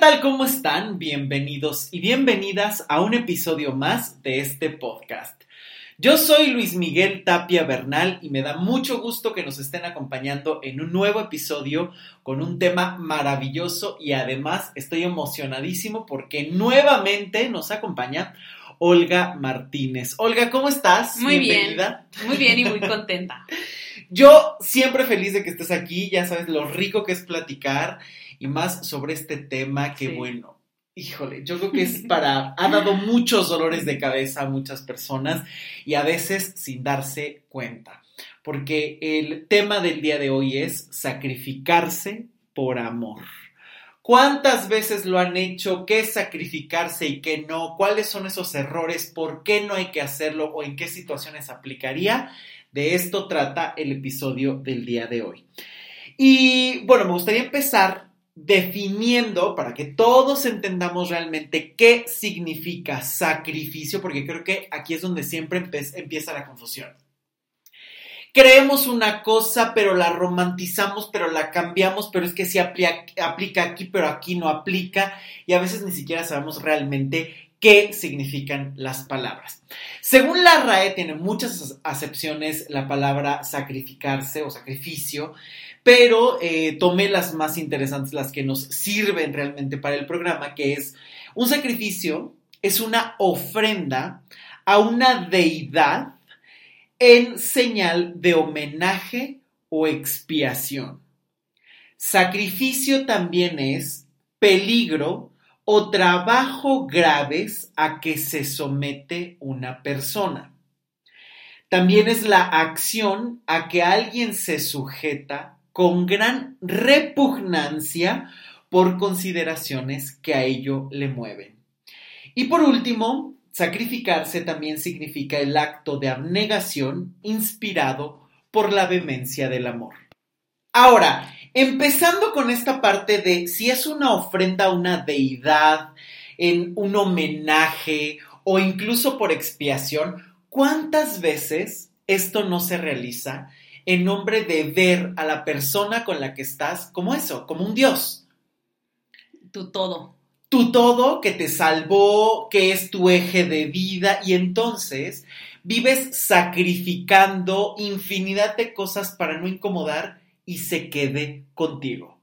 tal? ¿Cómo están? Bienvenidos y bienvenidas a un episodio más de este podcast. Yo soy Luis Miguel Tapia Bernal y me da mucho gusto que nos estén acompañando en un nuevo episodio con un tema maravilloso y además estoy emocionadísimo porque nuevamente nos acompaña Olga Martínez. Olga, ¿cómo estás? Muy bien. Muy bien y muy contenta. Yo siempre feliz de que estés aquí, ya sabes lo rico que es platicar y más sobre este tema que bueno, híjole, yo creo que es para, ha dado muchos dolores de cabeza a muchas personas y a veces sin darse cuenta, porque el tema del día de hoy es sacrificarse por amor. ¿Cuántas veces lo han hecho? ¿Qué es sacrificarse y qué no? ¿Cuáles son esos errores? ¿Por qué no hay que hacerlo? ¿O en qué situaciones aplicaría? De esto trata el episodio del día de hoy. Y bueno, me gustaría empezar definiendo para que todos entendamos realmente qué significa sacrificio, porque creo que aquí es donde siempre empieza la confusión. Creemos una cosa, pero la romantizamos, pero la cambiamos, pero es que sí aplica aquí, pero aquí no aplica, y a veces ni siquiera sabemos realmente qué significan las palabras. Según la RAE, tiene muchas acepciones la palabra sacrificarse o sacrificio, pero eh, tomé las más interesantes, las que nos sirven realmente para el programa, que es un sacrificio, es una ofrenda a una deidad en señal de homenaje o expiación. Sacrificio también es peligro o trabajo graves a que se somete una persona. También es la acción a que alguien se sujeta con gran repugnancia por consideraciones que a ello le mueven. Y por último, sacrificarse también significa el acto de abnegación inspirado por la vehemencia del amor. Ahora, Empezando con esta parte de si es una ofrenda a una deidad, en un homenaje o incluso por expiación, ¿cuántas veces esto no se realiza en nombre de ver a la persona con la que estás como eso, como un Dios? Tu todo. Tu todo que te salvó, que es tu eje de vida y entonces vives sacrificando infinidad de cosas para no incomodar y se quede contigo.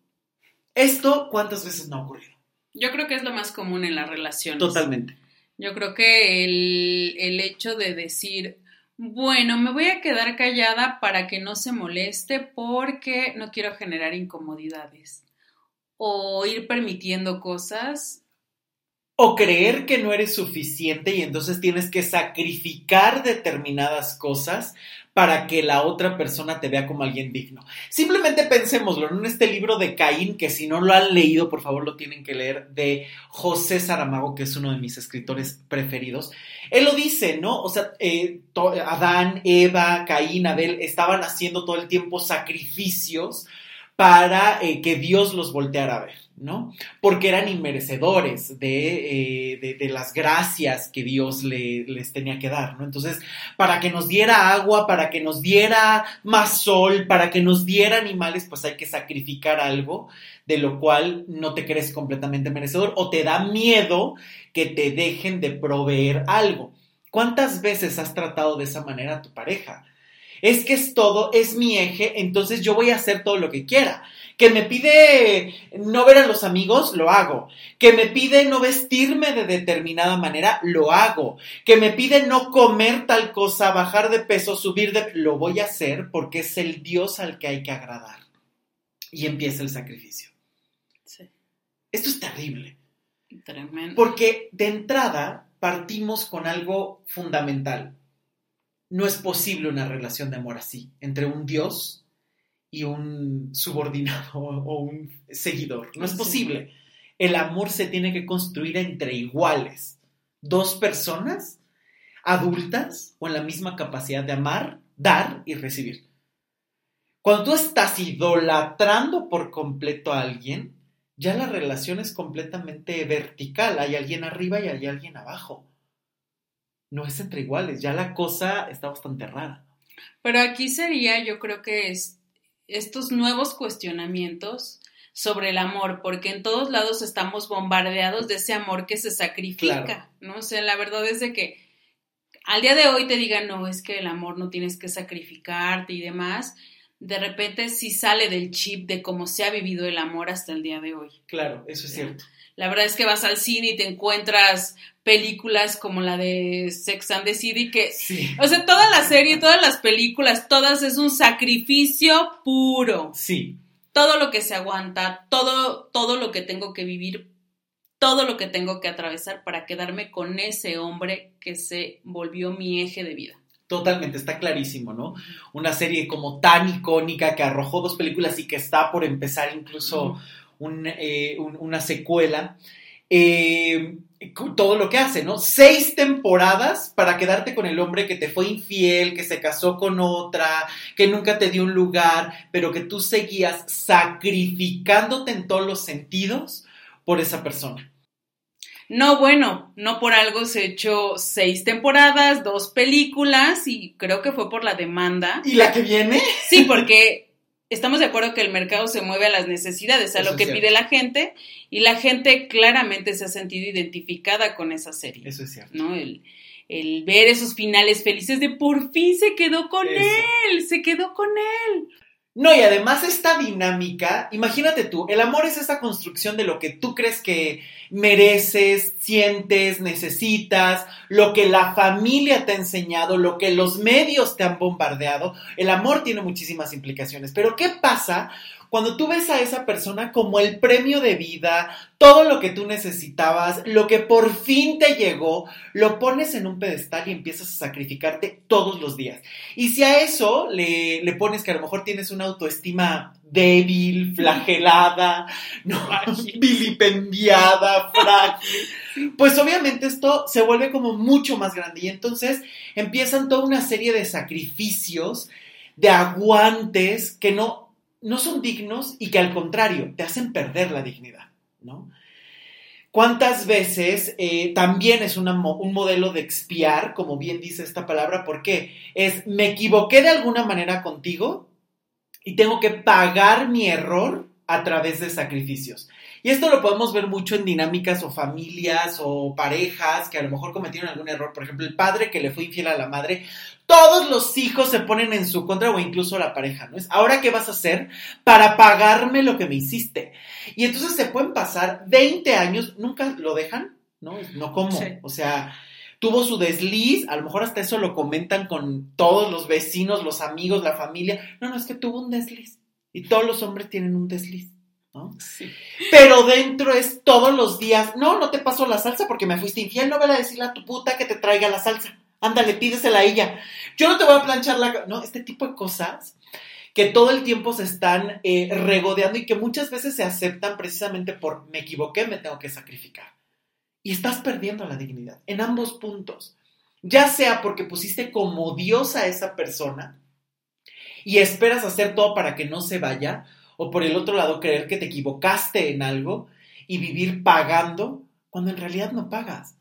¿Esto cuántas veces no ha ocurrido? Yo creo que es lo más común en las relaciones. Totalmente. Yo creo que el, el hecho de decir, bueno, me voy a quedar callada para que no se moleste porque no quiero generar incomodidades. O ir permitiendo cosas o creer que no eres suficiente y entonces tienes que sacrificar determinadas cosas para que la otra persona te vea como alguien digno. Simplemente pensémoslo en este libro de Caín, que si no lo han leído, por favor lo tienen que leer, de José Saramago, que es uno de mis escritores preferidos. Él lo dice, ¿no? O sea, eh, Adán, Eva, Caín, Abel estaban haciendo todo el tiempo sacrificios para eh, que Dios los volteara a ver. ¿No? Porque eran inmerecedores eh, de, de, las gracias que Dios le, les tenía que dar, ¿no? Entonces, para que nos diera agua, para que nos diera más sol, para que nos diera animales, pues hay que sacrificar algo de lo cual no te crees completamente merecedor o te da miedo que te dejen de proveer algo. ¿Cuántas veces has tratado de esa manera a tu pareja? Es que es todo, es mi eje, entonces yo voy a hacer todo lo que quiera que me pide no ver a los amigos, lo hago. Que me pide no vestirme de determinada manera, lo hago. Que me pide no comer tal cosa, bajar de peso, subir de... Lo voy a hacer porque es el Dios al que hay que agradar. Y empieza el sacrificio. Sí. Esto es terrible. Tremendo. Porque de entrada partimos con algo fundamental. No es posible una relación de amor así, entre un Dios y un subordinado o un seguidor. No es posible. El amor se tiene que construir entre iguales. Dos personas adultas con la misma capacidad de amar, dar y recibir. Cuando tú estás idolatrando por completo a alguien, ya la relación es completamente vertical. Hay alguien arriba y hay alguien abajo. No es entre iguales. Ya la cosa está bastante rara. Pero aquí sería, yo creo que es estos nuevos cuestionamientos sobre el amor, porque en todos lados estamos bombardeados de ese amor que se sacrifica, ¿no? O sea, la verdad es de que al día de hoy te digan, no, es que el amor no tienes que sacrificarte y demás, de repente sí sale del chip de cómo se ha vivido el amor hasta el día de hoy. Claro, eso es cierto. La verdad es que vas al cine y te encuentras películas como la de Sex and the City que, Sí. o sea, toda la serie, todas las películas, todas es un sacrificio puro. Sí, Todo lo que se aguanta, todo, todo lo que tengo que vivir, todo lo que tengo que atravesar para quedarme con ese hombre que se volvió mi eje de vida. totalmente, está clarísimo, ¿no? Una serie como tan icónica que arrojó dos películas y que está por empezar incluso un, eh, un- una secuela. Eh, todo lo que hace, ¿no? Seis temporadas para quedarte con el hombre que te fue infiel, que se casó con otra, que nunca te dio un lugar, pero que tú seguías sacrificándote en todos los sentidos por esa persona. No, bueno, no por algo se echó seis temporadas, dos películas y creo que fue por la demanda. ¿Y la que viene? Sí, porque estamos de acuerdo que el mercado se mueve a las necesidades, a Eso lo que pide la gente y la gente claramente se ha sentido identificada con esa serie, Eso es cierto. ¿no? El, el ver esos finales felices de por fin se quedó con Eso. él, se quedó con él. No, y además esta dinámica, imagínate tú, el amor es esa construcción de lo que tú crees que mereces, sientes, necesitas, lo que la familia te ha enseñado, lo que los medios te han bombardeado. El amor tiene muchísimas implicaciones, pero ¿qué pasa cuando tú ves a esa persona como el premio de vida, todo lo que tú necesitabas, lo que por fin te llegó, lo pones en un pedestal y empiezas a sacrificarte todos los días? Y si a eso le, le pones que a lo mejor tienes una autoestima débil, flagelada, ¿no? vilipendiada, frágil, pues obviamente esto se vuelve como mucho más grande y entonces empiezan toda una serie de sacrificios, de aguantes que no, no son dignos y que al contrario te hacen perder la dignidad, ¿no? ¿Cuántas veces eh, también es un modelo de expiar, como bien dice esta palabra? porque Es, me equivoqué de alguna manera contigo y tengo que pagar mi error a través de sacrificios. Y esto lo podemos ver mucho en dinámicas o familias o parejas que a lo mejor cometieron algún error. Por ejemplo, el padre que le fue infiel a la madre. Todos los hijos se ponen en su contra o incluso la pareja, ¿no? Es, ahora qué vas a hacer para pagarme lo que me hiciste. Y entonces se pueden pasar 20 años, nunca lo dejan, ¿no? No como, Sí. o sea, tuvo su desliz, a lo mejor hasta eso lo comentan con todos los vecinos, los amigos, la familia. No, no, es que tuvo un desliz. Y todos los hombres tienen un desliz, ¿no? Pero dentro es todos los días, no, no te paso la salsa porque me fuiste infiel, no vele a decirle a tu puta que te traiga la salsa. Ándale, pídesela a ella. Yo no te voy a planchar la... ca-". No, este tipo de cosas que todo el tiempo se están eh, regodeando y que muchas veces se aceptan precisamente por me equivoqué, me tengo que sacrificar. Y estás perdiendo la dignidad en ambos puntos. Ya sea porque pusiste como Dios a esa persona y esperas hacer todo para que no se vaya, o por el otro lado creer que te equivocaste en algo y vivir pagando cuando en realidad no pagas.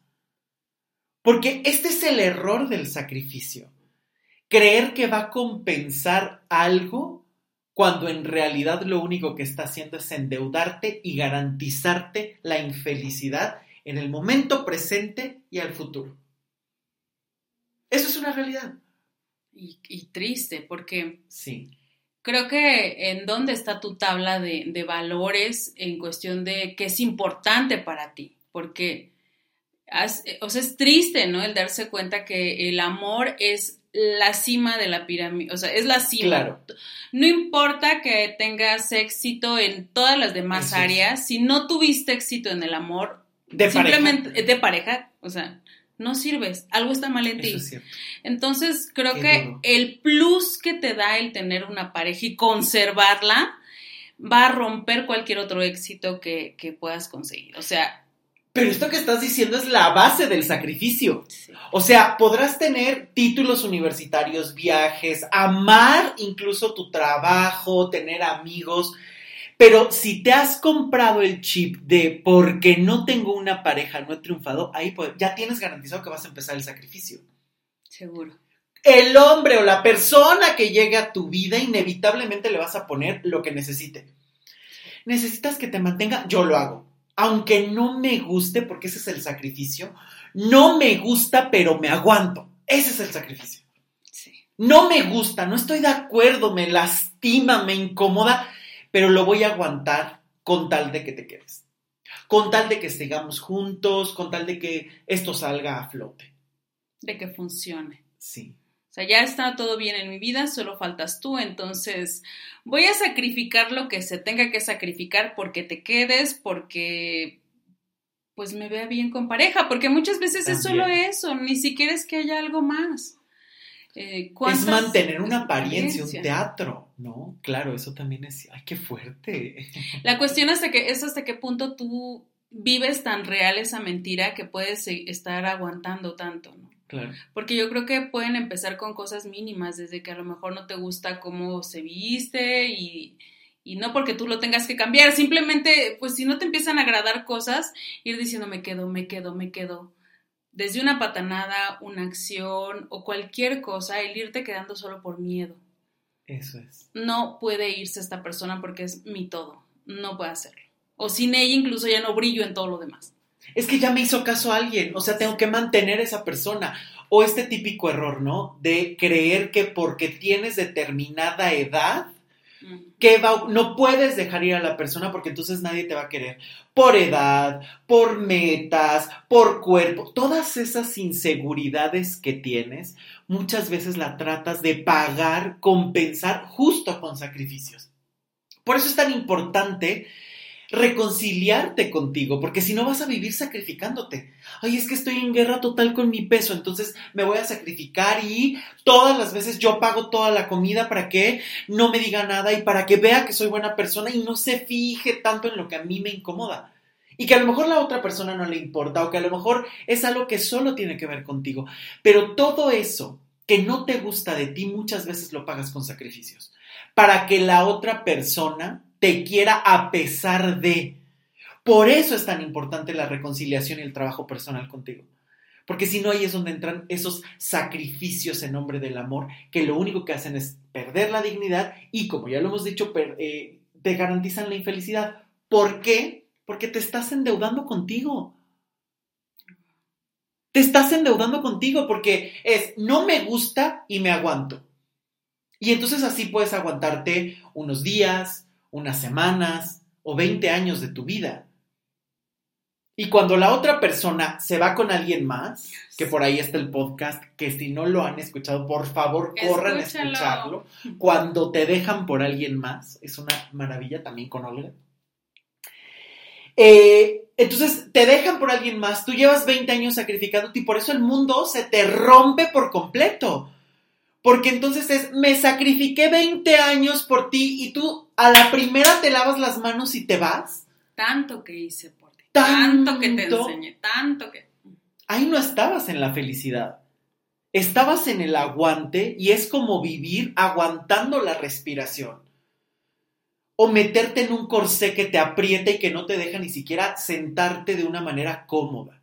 Porque este es el error del sacrificio. Creer que va a compensar algo cuando en realidad lo único que está haciendo es endeudarte y garantizarte la infelicidad en el momento presente y al futuro. Eso es una realidad. Y, y triste, porque Sí. Creo que en dónde está tu tabla de, de valores en cuestión de qué es importante para ti, porque has- o sea, es triste, ¿no? El darse cuenta que el amor es la cima de la pirámide, o sea, es la cima. Claro. No importa que tengas éxito en todas las demás Eso es. áreas, si no tuviste éxito en el amor, De simplemente pareja. de pareja, o sea, no sirves, algo está mal en ti. Es. Entonces, creo Qué que duro. el plus que te da el tener una pareja y conservarla va a romper cualquier otro éxito que, que puedas conseguir. O sea, Pero esto que estás diciendo es la base del sacrificio. sí. O sea, podrás tener títulos universitarios, viajes, amar incluso tu trabajo, tener amigos, pero si te has comprado el chip de porque no tengo una pareja, no he triunfado, ahí pues, ya tienes garantizado que vas a empezar el sacrificio. seguro. El hombre o la persona que llegue a tu vida, inevitablemente le vas a poner lo que necesite. necesitas que te mantenga, yo lo hago. Aunque no me guste, porque ese es el sacrificio, no me gusta, pero me aguanto. Ese es el sacrificio. No me gusta, no estoy de acuerdo, me lastima, me incomoda, pero lo voy a aguantar con tal de que te quedes. Con tal de que sigamos juntos, con tal de que esto salga a flote. De que funcione. Sí. O sea, ya está todo bien en mi vida, solo faltas tú, entonces voy a sacrificar lo que se tenga que sacrificar porque te quedes, porque pues me vea bien con pareja, porque muchas veces es solo eso, ni siquiera es que haya algo más. Eh, es mantener una apariencia, un teatro, ¿no? Claro, eso también es, ay, qué fuerte. La cuestión hasta que, es hasta qué punto tú vives tan real esa mentira que puedes estar aguantando tanto, ¿no? Porque yo creo que pueden empezar con cosas mínimas, desde que a lo mejor no te gusta cómo se viste y, y no porque tú lo tengas que cambiar, simplemente, pues si no te empiezan a agradar cosas, ir diciendo me quedo, me quedo, me quedo. Desde una patanada, una acción o cualquier cosa, el irte quedando solo por miedo. Eso es. No puede irse esta persona porque es mi todo. No puede hacerlo. O sin ella incluso ya no brillo en todo lo demás es que ya me hizo caso alguien, o sea, tengo que mantener a esa persona. O este típico error, ¿no? De creer que porque tienes determinada edad, que no puedes dejar ir a la persona porque entonces nadie te va a querer. Por edad, por metas, por cuerpo, todas esas inseguridades que tienes, muchas veces la tratas de pagar, compensar justo con sacrificios. Por eso es tan importante reconciliarte contigo, porque si no vas a vivir sacrificándote. Ay, es que estoy en guerra total con mi peso, entonces me voy a sacrificar y todas las veces yo pago toda la comida para que no me diga nada y para que vea que soy buena persona y no se fije tanto en lo que a mí me incomoda. Y que a lo mejor la otra persona no le importa o que a lo mejor es algo que solo tiene que ver contigo. Pero todo eso que no te gusta de ti muchas veces lo pagas con sacrificios. Para que la otra persona te quiera a pesar de. Por eso es tan importante la reconciliación y el trabajo personal contigo. Porque si no, ahí es donde entran esos sacrificios en nombre del amor, que lo único que hacen es perder la dignidad y, como ya lo hemos dicho, eh, te garantizan la infelicidad. ¿Por qué? Porque te estás endeudando contigo. Te estás endeudando contigo porque es, no me gusta y me aguanto. Y entonces así puedes aguantarte unos días, unas semanas o 20 años de tu vida. Y cuando la otra persona se va con alguien más, que por ahí está el podcast, que si no lo han escuchado, por favor corran a escucharlo. Cuando te dejan por alguien más, es una maravilla también con Olga. Eh, entonces te dejan por alguien más, tú llevas 20 años sacrificándote y por eso el mundo se te rompe por completo. Porque entonces es, me sacrifiqué 20 años por ti y tú a la primera te lavas las manos y te vas. Tanto que hice por ti. Tanto, que te enseñé, tanto que... Ahí no estabas en la felicidad. Estabas en el aguante y es como vivir aguantando la respiración. O meterte en un corsé que te aprieta y que no te deja ni siquiera sentarte de una manera cómoda.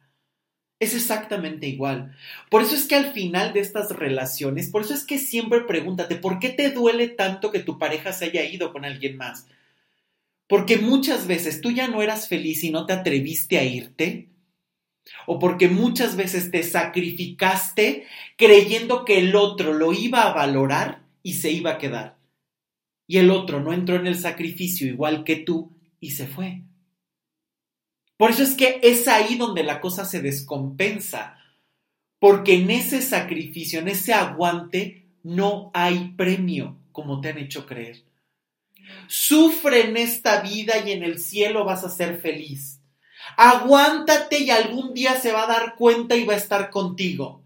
Es exactamente igual. Por eso es que al final de estas relaciones, por eso es que siempre pregúntate, ¿por qué te duele tanto que tu pareja se haya ido con alguien más? Porque muchas veces tú ya no eras feliz y no te atreviste a irte. O porque muchas veces te sacrificaste creyendo que el otro lo iba a valorar y se iba a quedar. Y el otro no entró en el sacrificio igual que tú y se fue. Por eso es que es ahí donde la cosa se descompensa, porque en ese sacrificio, en ese aguante, no hay premio, como te han hecho creer. Sufre en esta vida y en el cielo vas a ser feliz. Aguántate y algún día se va a dar cuenta y va a estar contigo.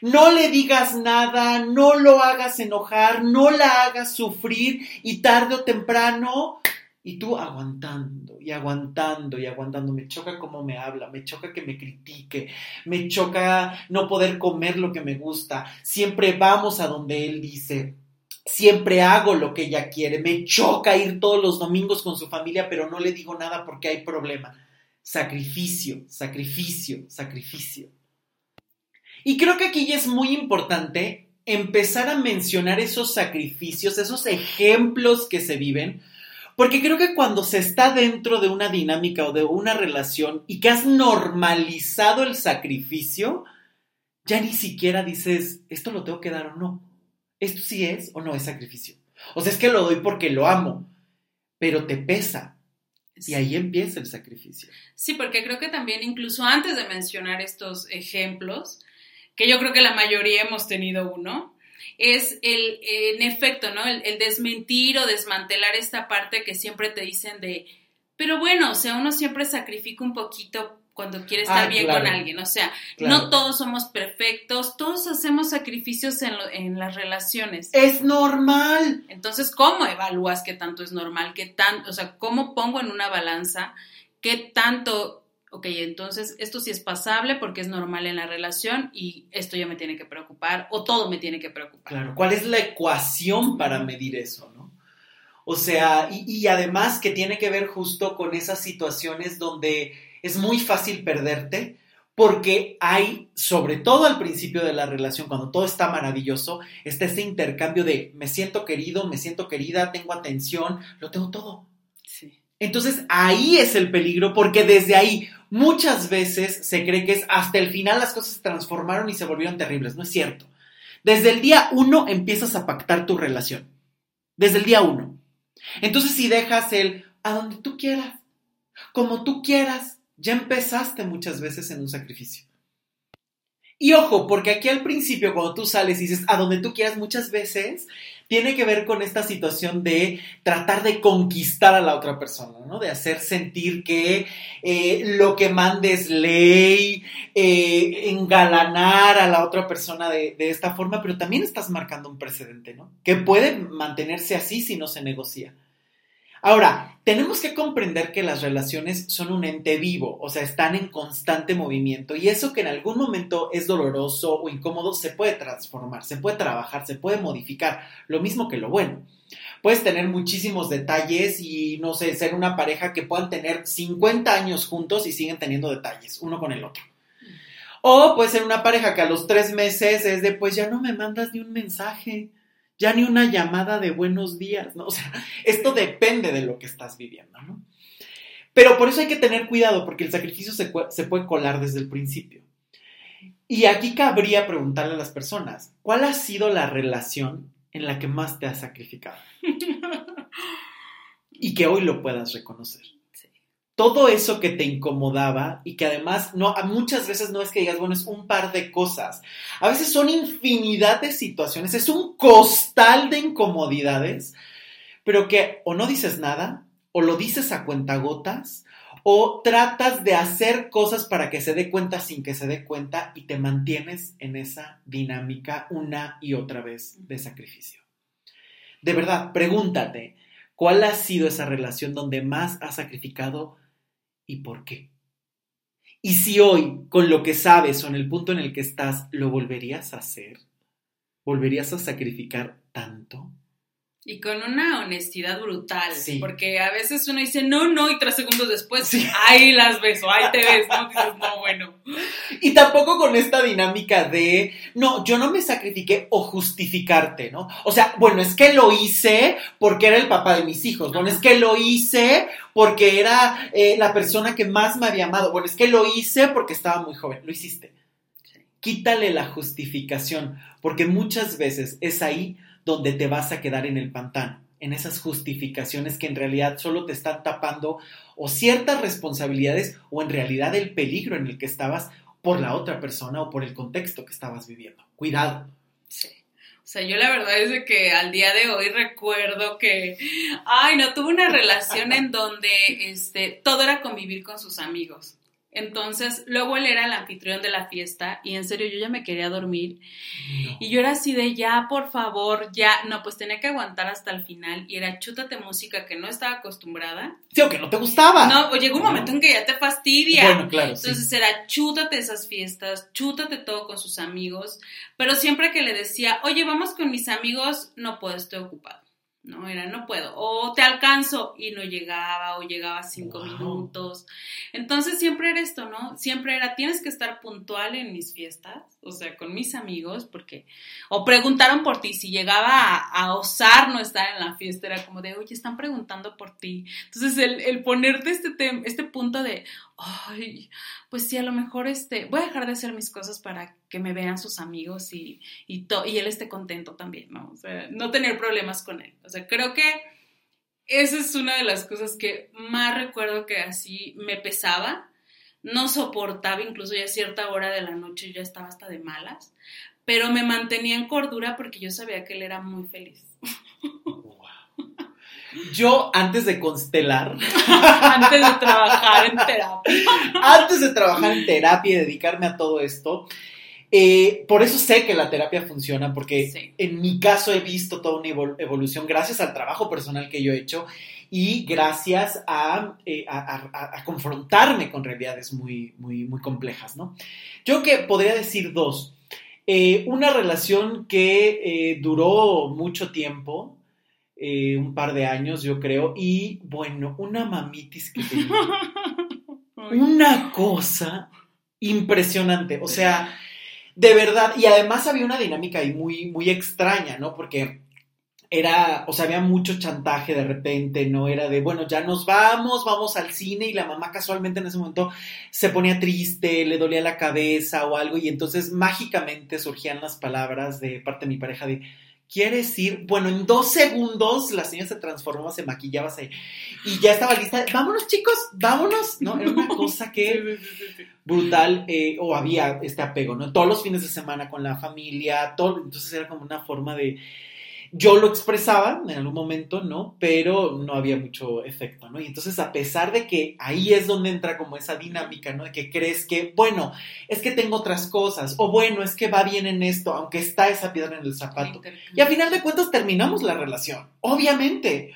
No le digas nada, no lo hagas enojar, no la hagas sufrir y tarde o temprano y tú aguantando y aguantando y aguantando. Me choca cómo me habla, me choca que me critique, me choca no poder comer lo que me gusta. Siempre vamos a donde él dice. Siempre hago lo que ella quiere. Me choca ir todos los domingos con su familia, pero no le digo nada porque hay problema. Sacrificio, sacrificio, sacrificio. Y creo que aquí ya es muy importante empezar a mencionar esos sacrificios, esos ejemplos que se viven, Porque creo que cuando se está dentro de una dinámica o de una relación y que has normalizado el sacrificio, ya ni siquiera dices, esto lo tengo que dar o no. Esto sí es o no es sacrificio. O sea, es que lo doy porque lo amo, pero te pesa. Y ahí empieza el sacrificio. Sí, porque creo que también incluso antes de mencionar estos ejemplos, que yo creo que la mayoría hemos tenido uno, es el, en efecto, ¿no? El, el, desmentir o desmantelar esta parte que siempre te dicen de, pero bueno, o sea, uno siempre sacrifica un poquito cuando quiere estar Ah, bien claro. con alguien, o sea, Claro. no todos somos perfectos, todos hacemos sacrificios en, lo- en las relaciones. Es normal. Entonces, ¿cómo evalúas qué tanto es normal? ¿Qué tanto, o sea, cómo pongo en una balanza qué tanto, ok, entonces esto sí es pasable porque es normal en la relación y esto ya me tiene que preocupar o todo me tiene que preocupar? Claro, ¿cuál es la ecuación para medir eso, no? O sea, y, y además que tiene que ver justo con esas situaciones donde es muy fácil perderte porque hay, sobre todo al principio de la relación, cuando todo está maravilloso, está ese intercambio de me siento querido, me siento querida, tengo atención, lo tengo todo. Sí. Entonces ahí es el peligro porque desde ahí muchas veces se cree que es hasta el final las cosas se transformaron y se volvieron terribles. No es cierto. Desde el día uno empiezas a pactar tu relación. Desde el día uno. Entonces si dejas el a donde tú quieras, como tú quieras, ya empezaste muchas veces en un sacrificio. Y ojo, porque aquí al principio cuando tú sales y dices a donde tú quieras muchas veces, tiene que ver con esta situación de tratar de conquistar a la otra persona, ¿no? De hacer sentir que eh, lo que mande es ley, eh, engalanar a la otra persona de, de esta forma, pero también estás marcando un precedente, ¿no? Que puede mantenerse así si no se negocia. Ahora, tenemos que comprender que las relaciones son un ente vivo, o sea, están en constante movimiento y eso que en algún momento es doloroso o incómodo se puede transformar, se puede trabajar, se puede modificar, lo mismo que lo bueno. Puedes tener muchísimos detalles y, no sé, ser una pareja que puedan tener 50 años juntos y siguen teniendo detalles, uno con el otro. O puede ser una pareja que a los tres meses es de, pues ya no me mandas ni un mensaje, ya ni una llamada de buenos días, ¿no? O sea, esto depende de lo que estás viviendo, ¿no? Pero por eso hay que tener cuidado, porque el sacrificio se, se puede colar desde el principio. Y aquí cabría preguntarle a las personas, ¿cuál ha sido la relación en la que más te has sacrificado? Y que hoy lo puedas reconocer. Todo eso que te incomodaba y que además no, muchas veces no es que digas, bueno, es un par de cosas. A veces son infinidad de situaciones, es un costal de incomodidades, pero que o no dices nada, o lo dices a cuentagotas, o tratas de hacer cosas para que se dé cuenta sin que se dé cuenta y te mantienes en esa dinámica una y otra vez de sacrificio. De verdad, pregúntate, ¿cuál ha sido esa relación donde más has sacrificado y por qué? Y si hoy, con lo que sabes o en el punto en el que estás, lo volverías a hacer, ¿volverías a sacrificar tanto? Y con una honestidad brutal, Sí. porque a veces uno dice no, no, y tres segundos después, Sí. ahí las ves o ahí te ves, ¿no? Dices, no, bueno. Y tampoco con esta dinámica de, no, yo no me sacrifiqué o justificarte, ¿no? O sea, bueno, es que lo hice porque era el papá de mis hijos, bueno, es que lo hice porque era eh, la persona que más me había amado, bueno, es que lo hice porque estaba muy joven, lo hiciste. Sí. Quítale la justificación, porque muchas veces es ahí donde te vas a quedar en el pantano, en esas justificaciones que en realidad solo te están tapando o ciertas responsabilidades o en realidad el peligro en el que estabas por la otra persona o por el contexto que estabas viviendo. Cuidado. Sí. O sea, yo la verdad es de que al día de hoy recuerdo que, ay, no, tuve una relación en donde este, todo era convivir con sus amigos. Entonces, luego él era el anfitrión de la fiesta y en serio yo ya me quería dormir No. y yo era así de ya, por favor, ya, no, pues tenía que aguantar hasta el final y era chútate música que no estaba acostumbrada. Sí, o que no te gustaba. No, o llegó un momento en que ya te fastidia. Bueno, claro, sí. Entonces era chútate esas fiestas, chútate todo con sus amigos, pero siempre que le decía, oye, vamos con mis amigos, no puedo, estoy ocupado. No, era no puedo. O te alcanzo y no llegaba o llegaba cinco minutos. Entonces siempre era esto, ¿no? Siempre era, tienes que estar puntual en mis fiestas, o sea, con mis amigos, porque, o preguntaron por ti, si llegaba a, osar no estar en la fiesta, era como de, oye, están preguntando por ti. Entonces el, el ponerte este, este punto de, ay, pues sí, a lo mejor este, voy a dejar de hacer mis cosas para que me vean sus amigos y, y, y él esté contento también, ¿no? O sea, no tener problemas con él. O sea, creo que esa es una de las cosas que más recuerdo que así me pesaba. No soportaba, incluso ya a cierta hora de la noche ya estaba hasta de malas, pero me mantenía en cordura porque yo sabía que él era muy feliz. Yo antes de constelar, antes de trabajar en terapia, antes de trabajar en terapia y dedicarme a todo esto, eh, por eso sé que la terapia funciona, porque en mi caso he visto toda una evolución gracias al trabajo personal que yo he hecho y gracias a, eh, confrontarme con realidades muy, muy, muy complejas, ¿no? Yo que podría decir dos. Eh, una relación que duró mucho tiempo, eh, un par de años, yo creo, y bueno, una mamitis que tenía. una cosa impresionante, o sea, de verdad, y además había una dinámica ahí muy, muy extraña, ¿no? Porque era, o sea, había mucho chantaje de repente, no era de, bueno, ya nos vamos, vamos al cine y la mamá casualmente en ese momento se ponía triste, le dolía la cabeza o algo y entonces mágicamente surgían las palabras de parte de mi pareja de, ¿Quieres decir, Bueno, en dos segundos la señora se transformó, se maquillaba se, y ya estaba lista. Vámonos, chicos, vámonos. ¿No? Era una cosa que brutal, eh, o había este apego, ¿no? Todos los fines de semana con la familia, todo. Entonces era como una forma de, yo lo expresaba en algún momento, ¿no? Pero no había mucho efecto, ¿no? Y entonces, a pesar de que ahí es donde entra como esa dinámica, ¿no? De que crees que, bueno, es que tengo otras cosas, o bueno, es que va bien en esto, aunque está esa piedra en el zapato. Y a final de cuentas terminamos la relación, obviamente.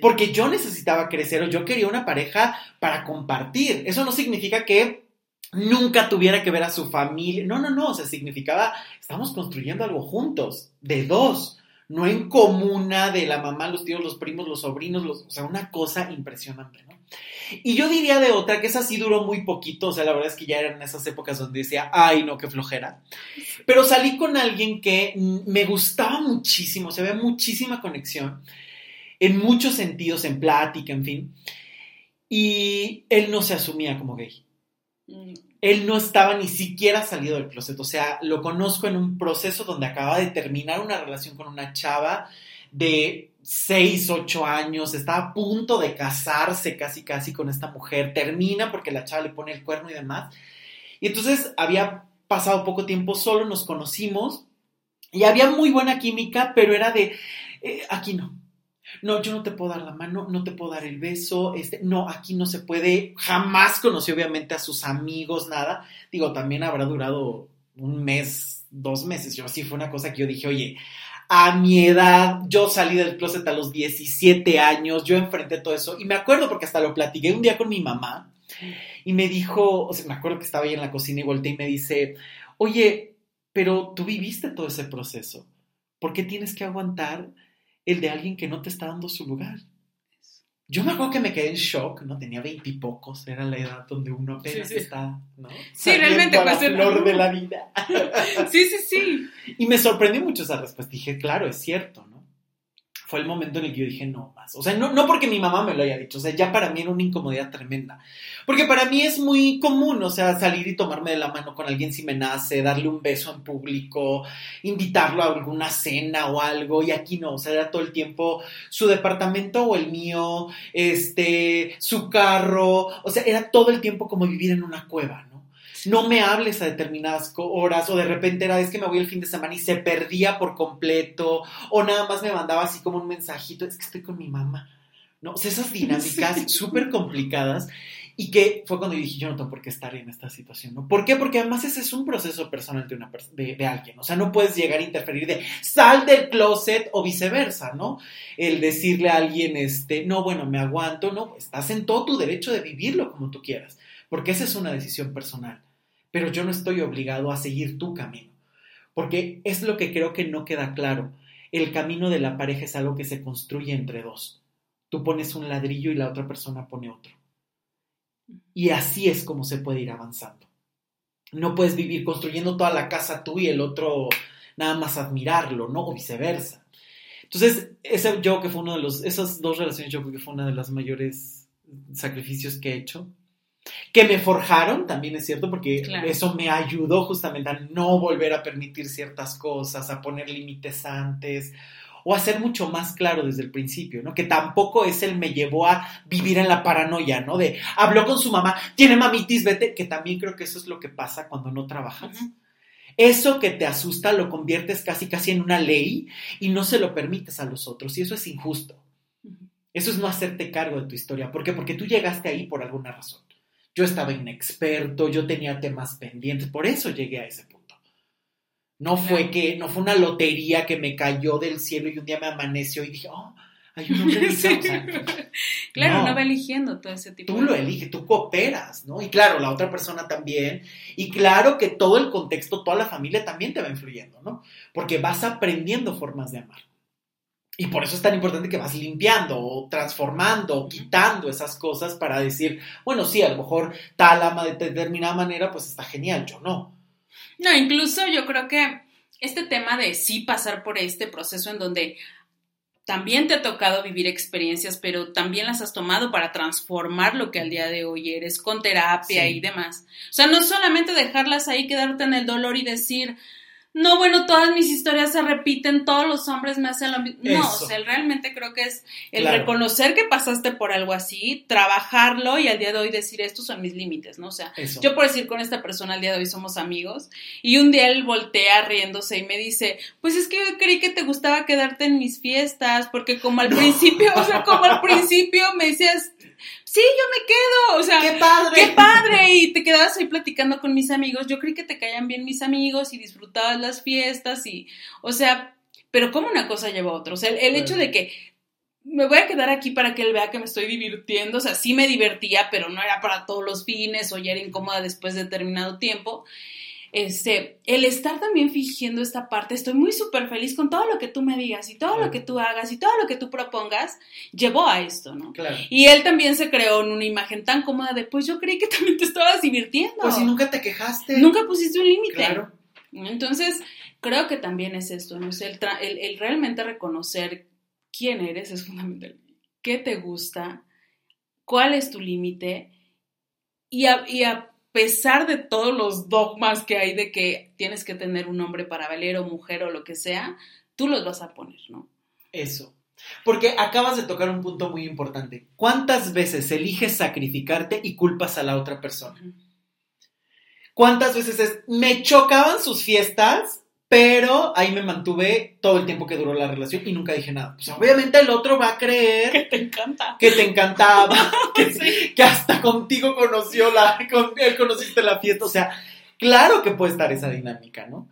Porque yo necesitaba crecer o yo quería una pareja para compartir. Eso no significa que nunca tuviera que ver a su familia. No, no, no, o sea, significaba, estamos construyendo algo juntos, de dos, no en comuna de la mamá, los tíos, los primos, los sobrinos, o sea, una cosa impresionante, ¿no? Y yo diría de otra, que esa sí duró muy poquito, o sea, la verdad es que ya eran esas épocas donde decía, ay, no, qué flojera. Pero salí con alguien que me gustaba muchísimo, sea, había muchísima conexión, en muchos sentidos, en plática, en fin. Y él no se asumía como gay. Él no estaba ni siquiera salido del closet, o sea, lo conozco en un proceso donde acaba de terminar una relación con una chava de 6, 8 años, está a punto de casarse casi casi con esta mujer, termina porque la chava le pone el cuerno y demás. Y entonces había pasado poco tiempo solo, nos conocimos y había muy buena química, pero era de, eh, aquí no, no, yo no te puedo dar la mano, no te puedo dar el beso, este, no, aquí no se puede, jamás conocí obviamente a sus amigos, nada. Digo, también habrá durado un mes, dos meses, yo así fue una cosa que yo dije, oye, a mi edad, yo salí del closet a los 17 años, yo enfrenté todo eso, y me acuerdo porque hasta lo platiqué un día con mi mamá, y me dijo, o sea, me acuerdo que estaba ahí en la cocina y volteé y me dice, oye, pero tú viviste todo ese proceso, ¿por qué tienes que aguantar? El de alguien que no te está dando su lugar. Yo me acuerdo que me quedé en shock, ¿no? Tenía veintipocos, era la edad donde uno apenas está, ¿no? Sí, realmente a la flor de la vida. sí, sí, sí. Y me sorprendió mucho esa respuesta. Dije, claro, es cierto, ¿no? Fue el momento en el que yo dije, no más. O sea, no, no porque mi mamá me lo haya dicho, o sea, ya para mí era una incomodidad tremenda. Porque para mí es muy común, o sea, salir y tomarme de la mano con alguien si me nace, darle un beso en público, invitarlo a alguna cena o algo, y aquí no, o sea, era todo el tiempo su departamento o el mío, este, su carro, o sea, era todo el tiempo como vivir en una cueva, ¿no? me hables a determinadas horas o de repente era es que me voy el fin de semana y se perdía por completo o nada más me mandaba así como un mensajito, es que estoy con mi mamá. ¿no? O sea, esas dinámicas súper complicadas y que fue cuando yo dije, yo no tengo por qué estar en esta situación, ¿no? ¿Por qué? Porque además ese es un proceso personal de, una de, de, alguien, o sea, no puedes llegar a interferir de sal del closet o viceversa, ¿no? El decirle a alguien, este, no, bueno, me aguanto, no, estás en todo tu derecho de vivirlo como tú quieras, porque esa es una decisión personal pero yo no estoy obligado a seguir tu camino, porque es lo que creo que no queda claro. el camino de la pareja es algo que se construye entre dos. Tú pones un ladrillo y la otra persona pone otro. Y así es como se puede ir avanzando. No puedes vivir construyendo toda la casa tú y el otro nada más admirarlo, ¿no? O viceversa. Entonces, ese yo que fue uno de los, esas dos relaciones yo creo que fue una de las mayores sacrificios que he hecho. Que me forjaron, también es cierto, porque eso me ayudó justamente a no volver a permitir ciertas cosas, a poner límites antes, o a ser mucho más claro desde el principio, ¿no? Que tampoco es el me llevó a vivir en la paranoia, ¿no? De habló con su mamá, tiene mamitis, vete, que también creo que eso es lo que pasa cuando no trabajas. Eso que te asusta lo conviertes casi casi en una ley y no se lo permites a los otros y eso es injusto. Eso es no hacerte cargo de tu historia. ¿Por qué? Porque tú llegaste ahí por alguna razón. Yo estaba inexperto, yo tenía temas pendientes, por eso llegué a ese punto. No fue que, no fue una lotería que me cayó del cielo y un día me amaneció y dije, oh, hay un hombre Claro, no. va eligiendo todo ese tipo Tú lo eliges, tú cooperas, ¿no? Y claro, la otra persona también. Y claro que todo el contexto, toda la familia también te va influyendo, ¿no? Porque vas aprendiendo formas de amar. Y por eso es tan importante que vas limpiando o transformando o quitando esas cosas para decir, bueno, sí, a lo mejor tal ama de determinada manera, pues está genial, yo no. No, incluso yo creo que este tema de sí pasar por este proceso en donde también te ha tocado vivir experiencias, pero también las has tomado para transformar lo que al día de hoy eres con terapia y demás. O sea, no solamente dejarlas ahí, quedarte en el dolor y decir, no, bueno, todas mis historias se repiten, todos los hombres me hacen lo mismo. No, o sea, realmente creo que es el reconocer que pasaste por algo así, trabajarlo y al día de hoy decir, estos son mis límites, ¿no? O sea, yo por decir con esta persona al día de hoy somos amigos y un día él voltea riéndose y me dice, pues es que yo creí que te gustaba quedarte en mis fiestas, porque como al principio, o sea, como al principio me decías, sí, yo me quedo, o sea, qué padre. Qué padre, y te quedabas ahí platicando con mis amigos, yo creí que te caían bien mis amigos y disfrutabas las fiestas y, o sea, pero como una cosa lleva a otra, o sea, el, hecho de que me voy a quedar aquí para que él vea que me estoy divirtiendo, o sea, sí me divertía, pero no era para todos los fines o ya era incómoda después de determinado tiempo este, el estar también fingiendo esta parte, estoy muy súper feliz con todo lo que tú me digas y todo lo que tú hagas y todo lo que tú propongas, llevó a esto, ¿no? Claro. Y él también se creó en una imagen tan cómoda de, pues yo creí que también te estabas divirtiendo. Pues si nunca te quejaste. Nunca pusiste un límite. Claro. Entonces, creo que también es esto, ¿no? el, el, realmente reconocer quién eres es fundamental. ¿Qué te gusta? ¿Cuál es tu límite? Y y a pesar de todos los dogmas que hay de que tienes que tener un hombre para valer o mujer o lo que sea, tú los vas a poner, ¿no? Eso. Porque acabas de tocar un punto muy importante. ¿Cuántas veces eliges sacrificarte y culpas a la otra persona? ¿Cuántas veces es, me chocaban sus fiestas, pero ahí me mantuve todo el tiempo que duró la relación y nunca dije nada. Pues obviamente el otro va a creer que te encanta. Que te encantaba, que, hasta contigo conoció la, con él conociste la fiesta. O sea, claro que puede estar esa dinámica, ¿no?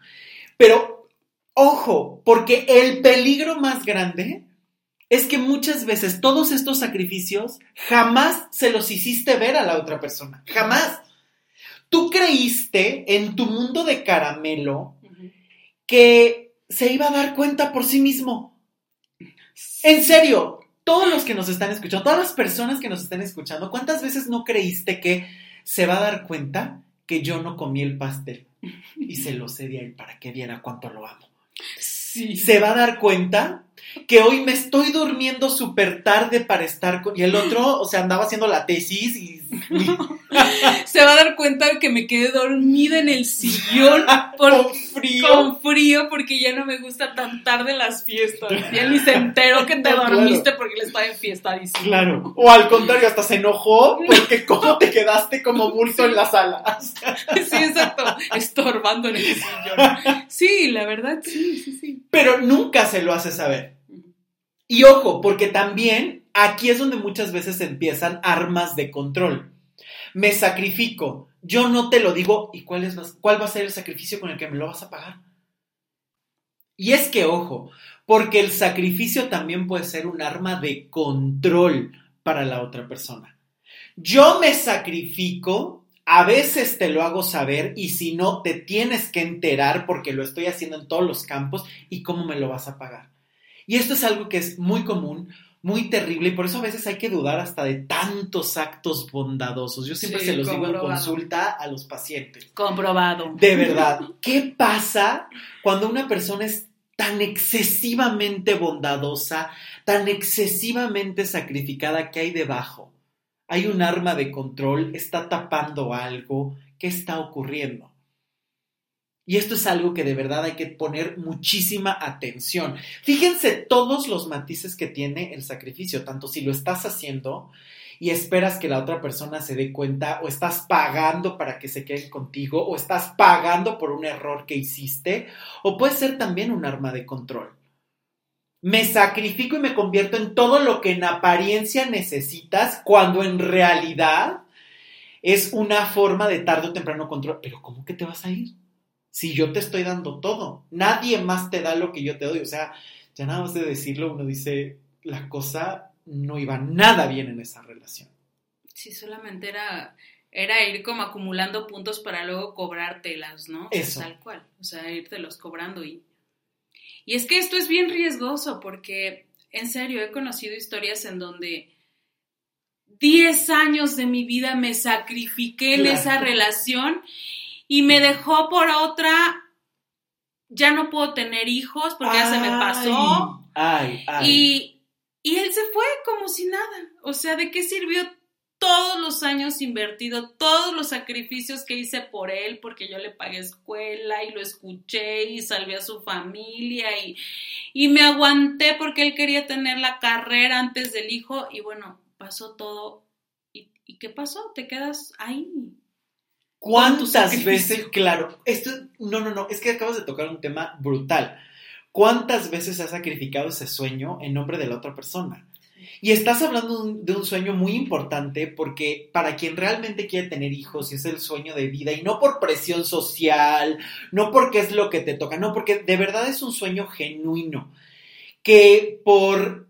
Pero, ojo, porque el peligro más grande es que muchas veces todos estos sacrificios jamás se los hiciste ver a la otra persona. Jamás. Tú creíste en tu mundo de caramelo que se iba a dar cuenta por sí mismo. En serio, todos los que nos están escuchando, todas las personas que nos están escuchando, ¿cuántas veces no creíste que se va a dar cuenta que yo no comí el pastel? Y se lo cedí a él para que viera cuánto lo amo. Sí. Se va a dar cuenta que hoy me estoy durmiendo súper tarde para estar con... Y el otro, o sea, andaba haciendo la tesis y... Se va a dar cuenta de que me quedé dormida en el sillón con frío. Con frío porque ya no me gusta tan tarde las fiestas. Y él ni se enteró que te dormiste porque le estaba en fiesta. Claro. O al contrario, hasta se enojó porque cómo te quedaste como bulto en la sala. sí, exacto. Estorbando en el sillón. Sí, la verdad, sí, sí, sí. Pero nunca se lo hace saber. Y ojo, porque también aquí es donde muchas veces empiezan armas de control. Me sacrifico, yo no te lo digo, ¿y cuál, es, cuál va a ser el sacrificio con el que me lo vas a pagar? Y es que, ojo, porque el sacrificio también puede ser un arma de control para la otra persona. Yo me sacrifico, a veces te lo hago saber y si no, te tienes que enterar porque lo estoy haciendo en todos los campos y cómo me lo vas a pagar. Y esto es algo que es muy común, muy terrible, y por eso a veces hay que dudar hasta de tantos actos bondadosos. Yo siempre Sí, se los digo en comprobado. consulta a los pacientes. Comprobado. De verdad, ¿qué pasa cuando una persona es tan excesivamente bondadosa, tan excesivamente sacrificada que hay debajo? Hay un arma de control, está tapando algo, ¿qué está ocurriendo? Y esto es algo que de verdad hay que poner muchísima atención. Fíjense todos los matices que tiene el sacrificio, tanto si lo estás haciendo y esperas que la otra persona se dé cuenta o estás pagando para que se queden contigo o estás pagando por un error que hiciste o puede ser también un arma de control. Me sacrifico y me convierto en todo lo que en apariencia necesitas cuando en realidad es una forma de tarde o temprano control. Pero ¿cómo que te vas a ir? Si yo te estoy dando todo, nadie más te da lo que yo te doy. O sea, ya nada más de decirlo, uno dice, la cosa no iba nada bien en esa relación. Sí, solamente era, era ir como acumulando puntos para luego cobrártelas, ¿no? O sea, Eso. Tal cual. O sea, los cobrando y. Y es que esto es bien riesgoso porque, en serio, he conocido historias en donde 10 años de mi vida me sacrifiqué en Claro. esa relación y me dejó por otra. Ya no puedo tener hijos porque ya se me pasó. Ay, ay. Y, y él se fue como si nada. O sea, ¿de qué sirvió todos los años invertido, todos los sacrificios que hice por él, porque yo le pagué escuela y lo escuché y salvé a su familia y, y me aguanté porque él quería tener la carrera antes del hijo y bueno, pasó todo. ¿Y, y qué pasó? Te quedas ahí. ¿Cuántas veces, claro, esto, no, no, no, es que acabas de tocar un tema brutal. ¿Cuántas veces has sacrificado ese sueño en nombre de la otra persona? Y estás hablando de un, de un sueño muy importante porque para quien realmente quiere tener hijos y es el sueño de vida y no por presión social, no porque es lo que te toca, no, porque de verdad es un sueño genuino que por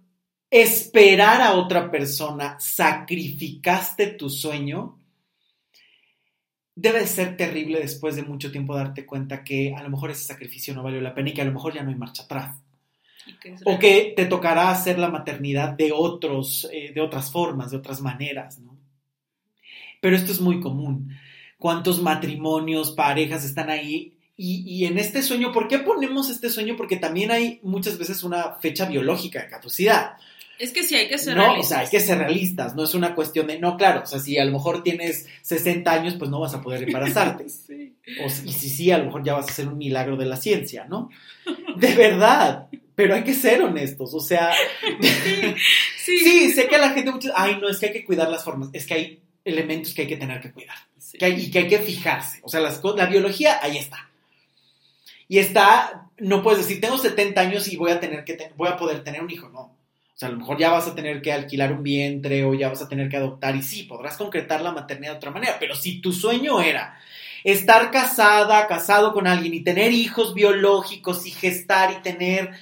esperar a otra persona sacrificaste tu sueño, debe de ser terrible después de mucho tiempo darte cuenta que a lo mejor ese sacrificio no valió la pena y que a lo mejor ya no hay marcha atrás. Que O que te tocará hacer la maternidad de otros, eh, de otras formas, de otras maneras, ¿no? Pero esto es muy común. ¿Cuántos matrimonios, parejas están ahí? Y, y en este sueño, ¿por qué ponemos este sueño? Porque también hay muchas veces una fecha biológica de caducidad. Es que sí hay que ser No, o realistas. sea, hay que ser realistas, no es una cuestión de, no, claro, o sea, si a lo mejor tienes 60 años, pues no vas a poder embarazarte. Sí. O, si- y si sí, a lo mejor ya vas a hacer un milagro de la ciencia, ¿no? De verdad, pero hay que ser honestos, o sea, Sí. sí, sé que a la gente mucho, ay, no, es que hay que cuidar las formas, es que hay elementos que hay que tener que cuidar Sí. que hay- y que hay que fijarse, o sea, las, la biología ahí está. Y está, no puedes decir, tengo 70 años y voy a tener que, te- voy a poder tener un hijo, no. O sea, a lo mejor ya vas a tener que alquilar un vientre o ya vas a tener que adoptar y sí, podrás concretar la maternidad de otra manera, pero si tu sueño era estar casada, casado con alguien y tener hijos biológicos y gestar y tener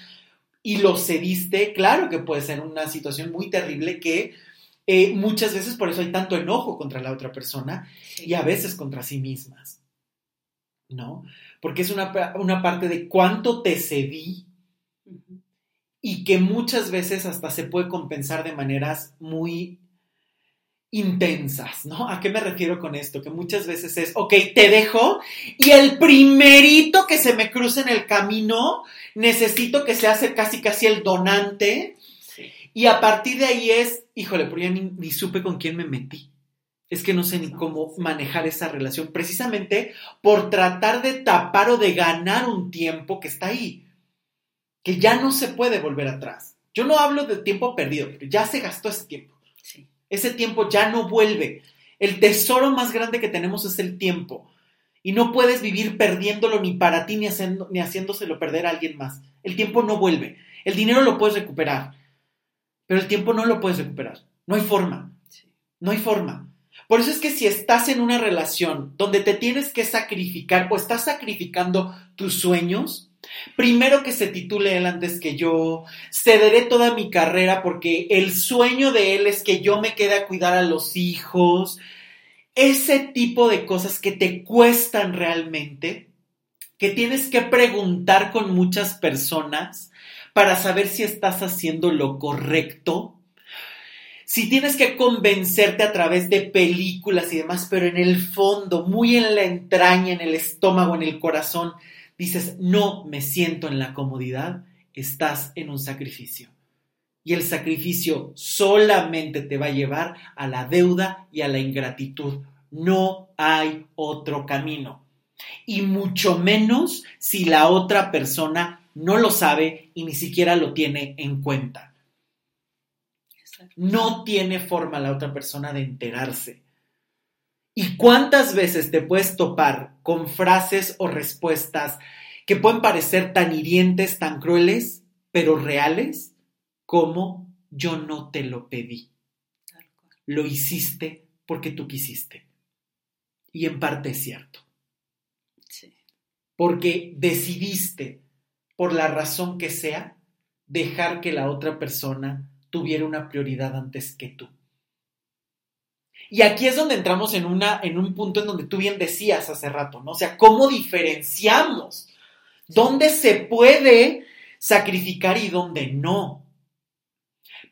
y lo cediste, claro que puede ser una situación muy terrible que eh, muchas veces por eso hay tanto enojo contra la otra persona y a veces contra sí mismas, ¿no? Porque es una, una parte de cuánto te cedí. Y que muchas veces hasta se puede compensar de maneras muy intensas, ¿no? ¿A qué me refiero con esto? Que muchas veces es, ok, te dejo y el primerito que se me cruce en el camino, necesito que se hace casi casi el donante Sí. y a partir de ahí es, híjole, pero ya ni, ni supe con quién me metí. Es que no sé ni cómo manejar esa relación, precisamente por tratar de tapar o de ganar un tiempo que está ahí, que ya no se puede volver atrás. Yo no hablo de tiempo perdido, pero ya se gastó ese tiempo. Sí. Ese tiempo ya no vuelve. El tesoro más grande que tenemos es el tiempo. Y no puedes vivir perdiéndolo ni para ti ni, haciendo, ni haciéndoselo perder a alguien más. El tiempo no vuelve. El dinero lo puedes recuperar, pero el tiempo no lo puedes recuperar. No hay forma. Sí. No hay forma. Por eso es que si estás en una relación donde te tienes que sacrificar o estás sacrificando tus sueños, primero que se titule él antes que yo, cederé toda mi carrera porque el sueño de él es que yo me quede a cuidar a los hijos, ese tipo de cosas que te cuestan realmente, que tienes que preguntar con muchas personas para saber si estás haciendo lo correcto, si tienes que convencerte a través de películas y demás, pero en el fondo, muy en la entraña, en el estómago, en el corazón, dices, no me siento en la comodidad, estás en un sacrificio. Y el sacrificio solamente te va a llevar a la deuda y a la ingratitud. No hay otro camino. Y mucho menos si la otra persona no lo sabe y ni siquiera lo tiene en cuenta. No tiene forma la otra persona de enterarse. ¿Y cuántas veces te puedes topar con frases o respuestas que pueden parecer tan hirientes, tan crueles, pero reales, como yo no te lo pedí? Lo hiciste porque tú quisiste. Y en parte es cierto. Porque decidiste, por la razón que sea, dejar que la otra persona tuviera una prioridad antes que tú. Y aquí es donde entramos en, una, en un punto en donde tú bien decías hace rato, ¿no? O sea, ¿cómo diferenciamos? ¿Dónde se puede sacrificar y dónde no?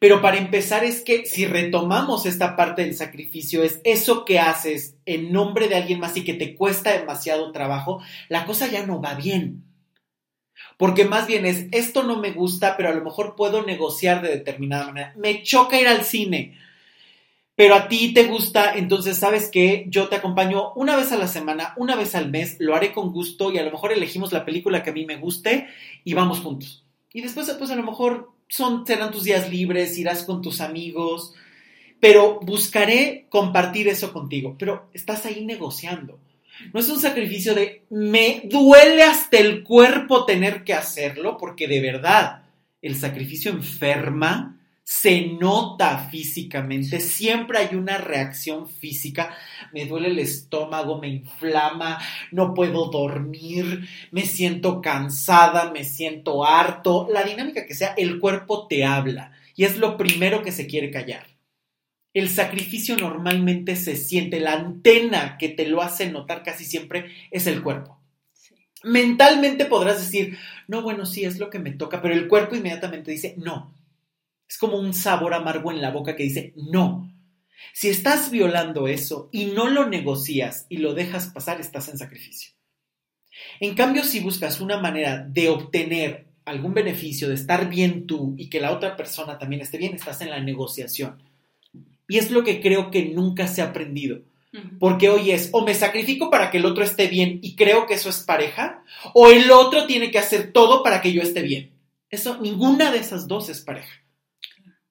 Pero para empezar es que si retomamos esta parte del sacrificio, es eso que haces en nombre de alguien más y que te cuesta demasiado trabajo, la cosa ya no va bien. Porque más bien es, esto no me gusta, pero a lo mejor puedo negociar de determinada manera. Me choca ir al cine, pero a ti te gusta, entonces sabes que yo te acompaño una vez a la semana, una vez al mes, lo haré con gusto y a lo mejor elegimos la película que a mí me guste y vamos juntos. Y después, pues a lo mejor son, serán tus días libres, irás con tus amigos, pero buscaré compartir eso contigo. Pero estás ahí negociando. No es un sacrificio de me duele hasta el cuerpo tener que hacerlo, porque de verdad el sacrificio enferma, se nota físicamente, siempre hay una reacción física, me duele el estómago, me inflama, no puedo dormir, me siento cansada, me siento harto, la dinámica que sea, el cuerpo te habla y es lo primero que se quiere callar. El sacrificio normalmente se siente, la antena que te lo hace notar casi siempre es el cuerpo. Mentalmente podrás decir, no, bueno, sí, es lo que me toca, pero el cuerpo inmediatamente dice, no, es como un sabor amargo en la boca que dice, no. Si estás violando eso y no lo negocias y lo dejas pasar, estás en sacrificio. En cambio, si buscas una manera de obtener algún beneficio, de estar bien tú y que la otra persona también esté bien, estás en la negociación. Y es lo que creo que nunca se ha aprendido. Porque hoy es, o me sacrifico para que el otro esté bien y creo que eso es pareja, o el otro tiene que hacer todo para que yo esté bien. Eso, ninguna de esas dos es pareja.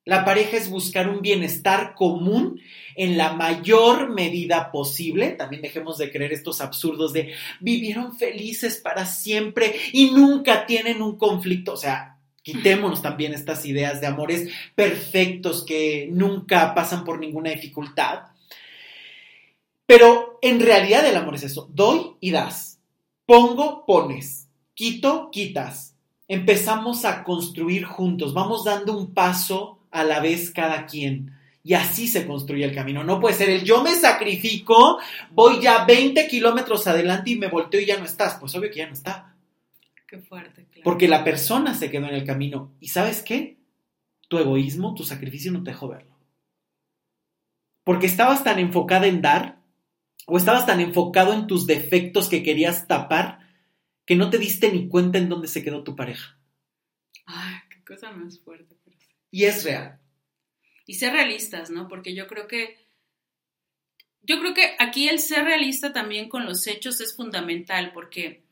La pareja es buscar un bienestar común en la mayor medida posible. También dejemos de creer estos absurdos de vivieron felices para siempre y nunca tienen un conflicto. O sea, quitémonos también estas ideas de amores perfectos que nunca pasan por ninguna dificultad. Pero en realidad el amor es eso. Doy y das. Pongo, pones. Quito, quitas. Empezamos a construir juntos. Vamos dando un paso a la vez cada quien. Y así se construye el camino. No puede ser el yo me sacrifico, voy ya 20 kilómetros adelante y me volteo y ya no estás. Pues obvio que ya no está. Qué fuerte, claro. Porque la persona se quedó en el camino. ¿Y sabes qué? Tu egoísmo, tu sacrificio no te dejó verlo. Porque estabas tan enfocada en dar o estabas tan enfocado en tus defectos que querías tapar que no te diste ni cuenta en dónde se quedó tu pareja. Ay, qué cosa más fuerte y es real. Y ser realistas, ¿no? Porque yo creo que yo creo que aquí el ser realista también con los hechos es fundamental porque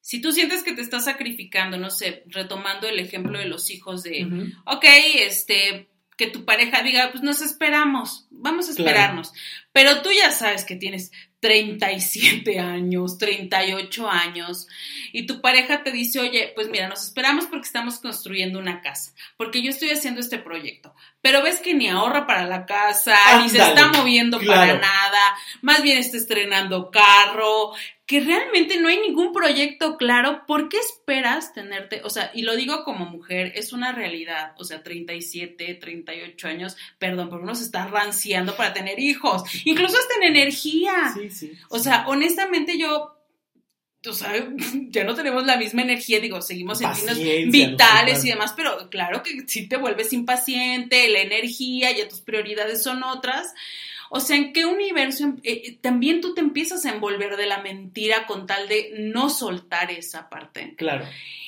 si tú sientes que te estás sacrificando, no sé, retomando el ejemplo de los hijos de, ok, este, que tu pareja diga, pues nos esperamos, vamos a esperarnos, pero tú ya sabes que tienes 37 años, 38 años, y tu pareja te dice, oye, pues mira, nos esperamos porque estamos construyendo una casa, porque yo estoy haciendo este proyecto, pero ves que ni ahorra para la casa, ni se está moviendo para nada, más bien está estrenando carro, que realmente no hay ningún proyecto claro, ¿por qué esperas tenerte? O sea, y lo digo como mujer, es una realidad, o sea, 37, 38 años, perdón, pero uno se está ranciando para tener hijos, incluso hasta en energía. Sí, sí, o sea, honestamente yo o sea, ya no tenemos la misma energía, digo, seguimos sintiendo vitales y demás, pero claro que sí te vuelves impaciente, la energía, ya tus prioridades son otras. O sea, ¿en qué universo eh, eh, también tú te empiezas a envolver de la mentira con tal de no soltar esa parte? Claro.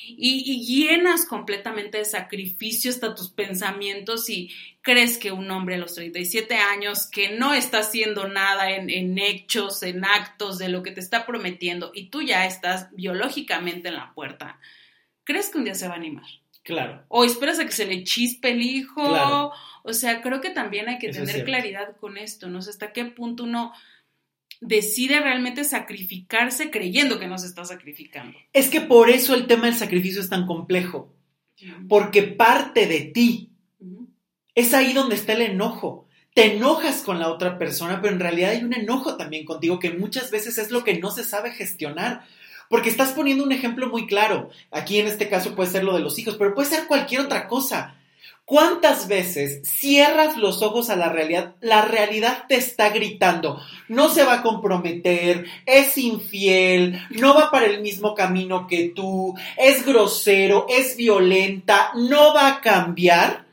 Y, llenas completamente de sacrificio hasta tus pensamientos y crees que un hombre a los 37 años que no está haciendo nada en, en hechos, en actos de lo que te está prometiendo y tú ya estás biológicamente en la puerta, ¿crees que un día se va a animar? Claro. O esperas a que se le chispe el hijo. Claro. O sea, creo que también hay que tener claridad con esto, ¿no? hasta qué punto uno decide realmente sacrificarse creyendo que no se está sacrificando. Es que por eso el tema del sacrificio es tan complejo, porque parte de ti. Es ahí donde está el enojo. Te enojas con la otra persona, pero en realidad hay un enojo también contigo que muchas veces es lo que no se sabe gestionar. Porque estás poniendo un ejemplo muy claro. Aquí en este caso puede ser lo de los hijos, pero puede ser cualquier otra cosa. ¿Cuántas veces cierras los ojos a la realidad? La realidad te está gritando, no se va a comprometer, es infiel, no va para el mismo camino que tú, es grosero, es violenta, no va a cambiar.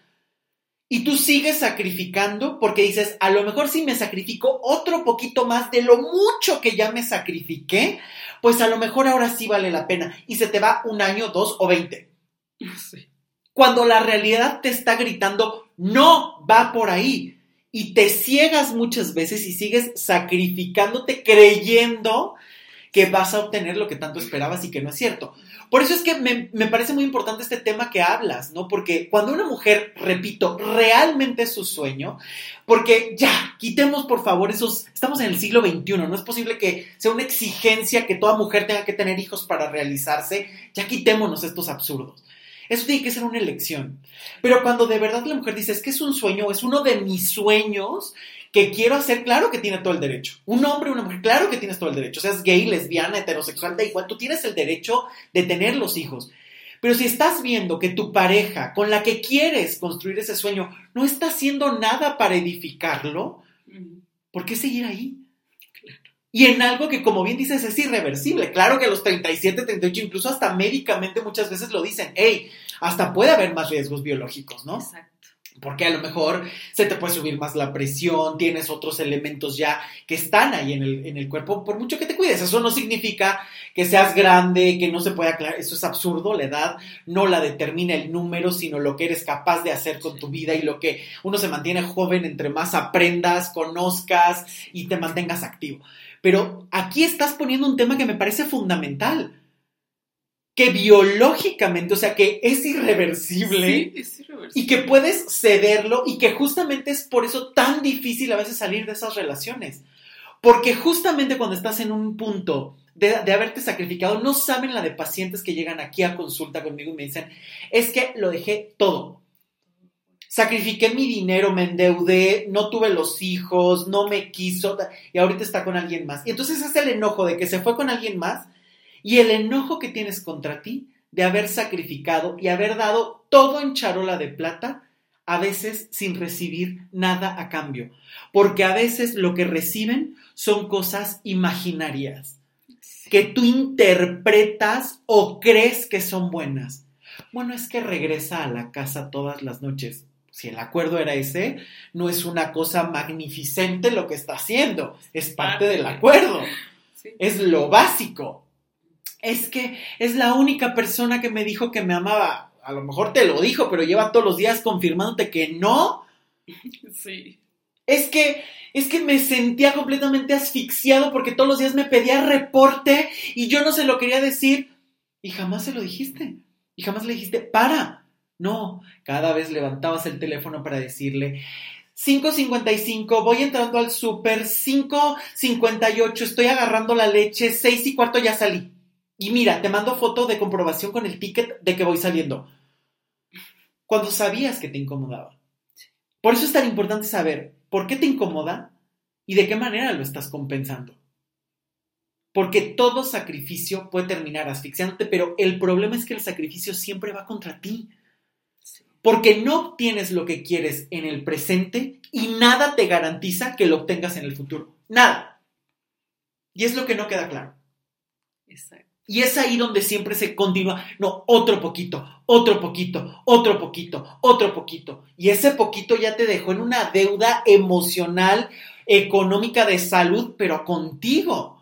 Y tú sigues sacrificando porque dices, a lo mejor si me sacrifico otro poquito más de lo mucho que ya me sacrifiqué, pues a lo mejor ahora sí vale la pena. Y se te va un año, dos o veinte. Sí cuando la realidad te está gritando, no va por ahí. Y te ciegas muchas veces y sigues sacrificándote creyendo que vas a obtener lo que tanto esperabas y que no es cierto. Por eso es que me, me, parece muy importante este tema que hablas, ¿no? Porque cuando una mujer, repito, realmente es su sueño, porque ya, quitemos por favor esos, estamos en el siglo XXI, no es posible que sea una exigencia que toda mujer tenga que tener hijos para realizarse, ya quitémonos estos absurdos. Eso tiene que ser una elección. Pero cuando de verdad la mujer dice, es que es un sueño, es uno de mis sueños que quiero hacer, claro que tiene todo el derecho. Un hombre, una mujer, claro que tienes todo el derecho. Seas gay, lesbiana, heterosexual, da igual, tú tienes el derecho de tener los hijos. Pero si estás viendo que tu pareja con la que quieres construir ese sueño no está haciendo nada para edificarlo, ¿por qué seguir ahí? Y en algo que, como bien dices, es irreversible. Claro que a los 37, 38, incluso hasta médicamente muchas veces lo dicen, hey, hasta puede haber más riesgos biológicos, ¿no? Exacto. Porque a lo mejor se te puede subir más la presión, tienes otros elementos ya que están ahí en el, en el cuerpo, por mucho que te cuides. Eso no significa que seas grande, que no se pueda aclarar. Eso es absurdo. La edad no la determina el número, sino lo que eres capaz de hacer con tu vida y lo que uno se mantiene joven entre más aprendas, conozcas y te mantengas activo. Pero aquí estás poniendo un tema que me parece fundamental. Que biológicamente, o sea, que es irreversible, es irreversible. y que puedes cederlo y que justamente es por eso tan difícil a veces salir de esas relaciones. Porque justamente cuando estás en un punto de, de, haberte sacrificado, no saben la de pacientes que llegan aquí a consulta conmigo y me dicen, es que lo dejé todo sacrifiqué mi dinero, me endeudé, no tuve los hijos, no me quiso y ahorita está con alguien más. Y entonces es el enojo de que se fue con alguien más y el enojo que tienes contra ti de haber sacrificado y haber dado todo en charola de plata, a veces sin recibir nada a cambio. Porque a veces lo que reciben son cosas imaginarias que tú interpretas o crees que son buenas. Bueno, es que regresa a la casa todas las noches si el acuerdo era ese, no es una cosa magnificente lo que está haciendo, es parte del acuerdo, es lo básico. Es que es la única persona que me dijo que me amaba. A lo mejor te lo dijo, pero lleva todos los días confirmándote que no. Sí. Es que es que me sentía completamente asfixiado porque todos los días me pedía reporte y yo no se lo quería decir y jamás se lo dijiste. Y jamás le dijiste, "Para, no, cada vez levantabas el teléfono para decirle, 5.55, voy entrando al súper, 5.58, estoy agarrando la leche, 6 y cuarto ya salí. Y mira, te mando foto de comprobación con el ticket de que voy saliendo. Cuando sabías que te incomodaba. Por eso es tan importante saber por qué te incomoda y de qué manera lo estás compensando. Porque todo sacrificio puede terminar asfixiándote, pero el problema es que el sacrificio siempre va contra ti porque no obtienes lo que quieres en el presente y nada te garantiza que lo obtengas en el futuro. Nada. Y es lo que no queda claro. Exacto. Y es ahí donde siempre se continúa, no, otro poquito, otro poquito, otro poquito, otro poquito. Y ese poquito ya te dejó en una deuda emocional, económica, de salud, pero contigo.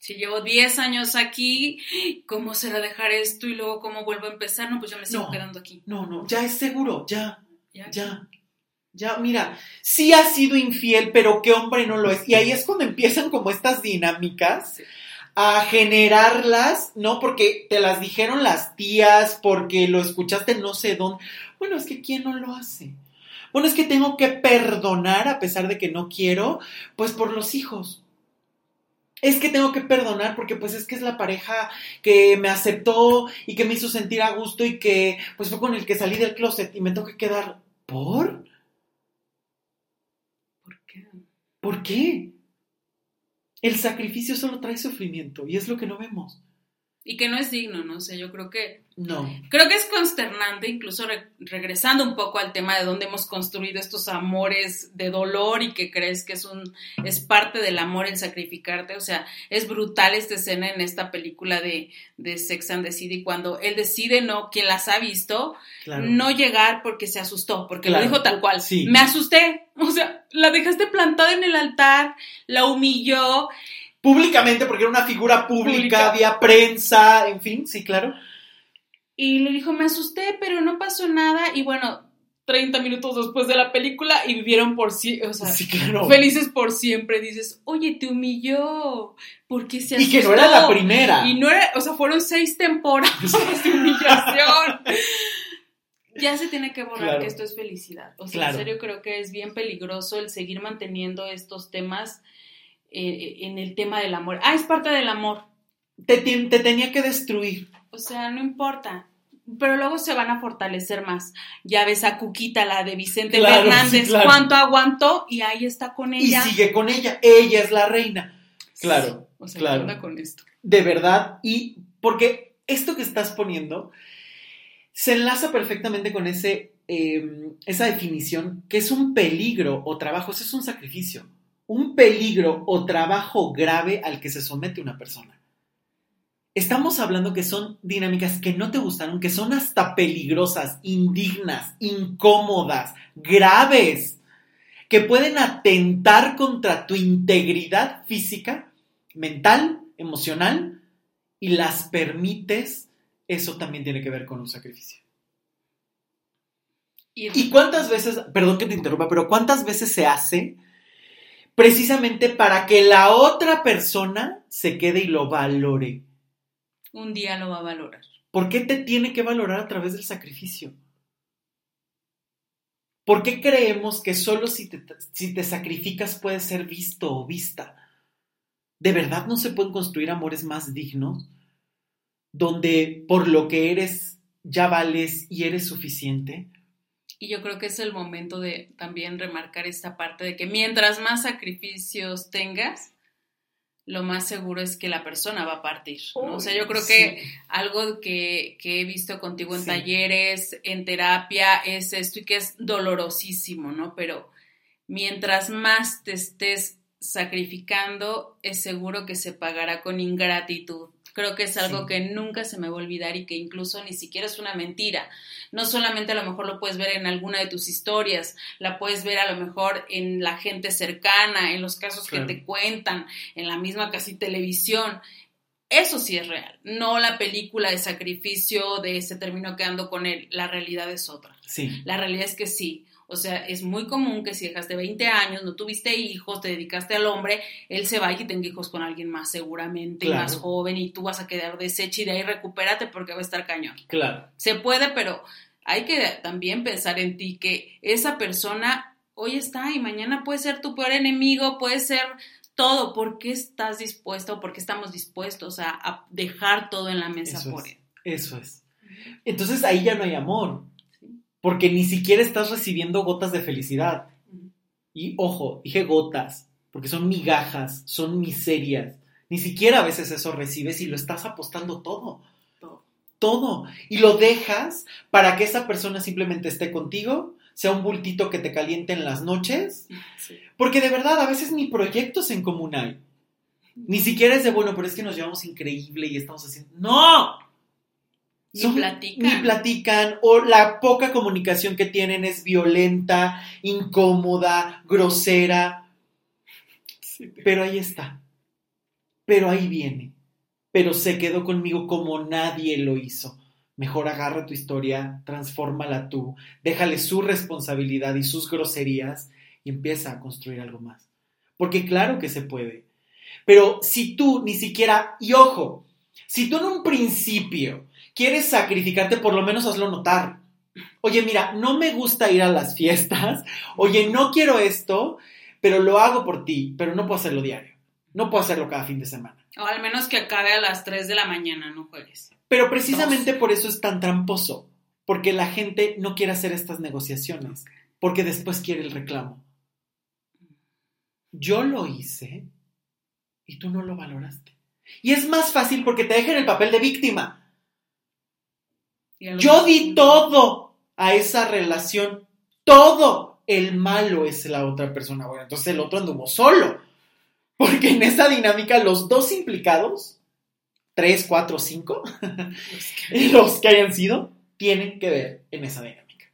Si llevo 10 años aquí, ¿cómo será dejar esto y luego cómo vuelvo a empezar? No, pues yo me sigo quedando aquí. No, no, ya es seguro, ya, ya, ya. Ya, mira, sí ha sido infiel, pero qué hombre no lo es. Y ahí es cuando empiezan como estas dinámicas a generarlas, ¿no? Porque te las dijeron las tías, porque lo escuchaste no sé dónde. Bueno, es que ¿quién no lo hace? Bueno, es que tengo que perdonar a pesar de que no quiero, pues por los hijos. Es que tengo que perdonar porque pues es que es la pareja que me aceptó y que me hizo sentir a gusto y que pues fue con el que salí del closet y me tengo que quedar por. ¿Por qué? ¿Por qué? El sacrificio solo trae sufrimiento y es lo que no vemos. Y que no es digno, ¿no? O sea, yo creo que... No. Creo que es consternante, incluso regresando un poco al tema de dónde hemos construido estos amores de dolor y que crees que es un es parte del amor el sacrificarte. O sea, es brutal esta escena en esta película de, de Sex and the City cuando él decide, no, quien las ha visto, no llegar porque se asustó, porque lo dijo tal cual. Sí. Me asusté. O sea, la dejaste plantada en el altar, la humilló públicamente porque era una figura pública, había prensa, en fin, sí, claro. Y le dijo, me asusté, pero no pasó nada. Y bueno, 30 minutos después de la película y vivieron por siempre, o sea, felices por siempre. Dices, oye, te humilló, porque se asustó? Y que no era la primera. Y no era, o sea, fueron seis temporadas de humillación. ya se tiene que borrar que esto es felicidad. O sea, en serio creo que es bien peligroso el seguir manteniendo estos temas eh, en el tema del amor. Ah, es parte del amor. Te, te tenía que destruir. O sea, no importa pero luego se van a fortalecer más. Ya ves a Cuquita, la de Vicente Fernández, cuánto aguantó y ahí está con ella. Y sigue con ella, ella es la reina. Claro, o sea, claro. con esto? De verdad, y porque esto que estás poniendo se enlaza perfectamente con ese, em, esa definición que es un peligro o trabajo, eso es un sacrificio un peligro o trabajo grave al que se somete una persona. Estamos hablando que son dinámicas que no te gustaron, que son hasta peligrosas, indignas, incómodas, graves, que pueden atentar contra tu integridad física, mental, emocional, y las permites, eso también tiene que ver con un sacrificio. ¿Y cuántas veces, perdón que te interrumpa, pero cuántas veces se hace precisamente para que la otra persona se quede y lo valore. Un día lo va a valorar. ¿Por qué te tiene que valorar a través del sacrificio? ¿Por qué creemos que solo si te, si te sacrificas puedes ser visto o vista? ¿De verdad no se pueden construir amores más dignos? Donde por lo que eres ya vales y eres suficiente. Y yo creo que es el momento de también remarcar esta parte de que mientras más sacrificios tengas, lo más seguro es que la persona va a partir. ¿no? o sea, yo creo que algo que, he visto contigo en talleres, en terapia, es esto y que es dolorosísimo, ¿no? Pero mientras más te estés sacrificando, es seguro que se pagará con ingratitud. Creo que es algo que nunca se me va a olvidar y que incluso ni siquiera es una mentira. No solamente a lo mejor lo puedes ver en alguna de tus historias, la puedes ver a lo mejor en la gente cercana, en los casos que te cuentan, en la misma casi televisión. Eso sí es real, no la película de sacrificio de se terminó quedando con él, la realidad es otra. Sí. La realidad es que sí, o sea, es muy común que si dejaste 20 años, no tuviste hijos, te dedicaste al hombre, él se va y tenga hijos con alguien más seguramente, más joven, y tú vas a quedar deshecha y de ahí recupérate porque va a estar cañón. Claro. Se puede, pero hay que también pensar en ti que esa persona hoy está y mañana puede ser tu peor enemigo, puede ser todo. ¿Por qué estás dispuesto o por qué estamos dispuestos a, dejar todo en la mesa por él? Eso es. Entonces ahí ya no hay amor porque ni siquiera estás recibiendo gotas de felicidad. Y ojo, dije gotas, porque son migajas, son miserias. Ni siquiera a veces eso recibes y lo estás apostando todo. Todo. Y lo dejas para que esa persona simplemente esté contigo, sea un bultito que te caliente en las noches. Porque de verdad, a veces ni proyectos en común hay. Ni siquiera es de, bueno, pero es que nos llevamos increíble y estamos haciendo... ¡No! Ni Son- platican. Ni platican, o la poca comunicación que tienen es violenta, incómoda, grosera. Pero ahí está. Pero ahí viene. Pero se quedó conmigo como nadie lo hizo. Mejor agarra tu historia, transfórmala tú, déjale su responsabilidad y sus groserías y empieza a construir algo más. Porque claro que se puede. Pero si tú ni siquiera, y ojo, si tú en un principio quieres sacrificarte, por lo menos hazlo notar. Oye, mira, no me gusta ir a las fiestas. Oye, no quiero esto, pero lo hago por ti, pero no puedo hacerlo diario. No puedo hacerlo cada fin de semana. O al menos que acabe a las 3 de la mañana, no juegues. Pero precisamente por eso es tan tramposo, porque la gente no quiere hacer estas negociaciones, porque después quiere el reclamo. Yo lo hice y tú no lo valoraste. Y es más fácil porque te dejan el papel de víctima. Yo di todo a esa relación, todo. El malo es la otra persona. Bueno, entonces el otro anduvo solo. Porque en esa dinámica los dos implicados, tres, cuatro, cinco, los que hayan sido, tienen que ver en esa dinámica.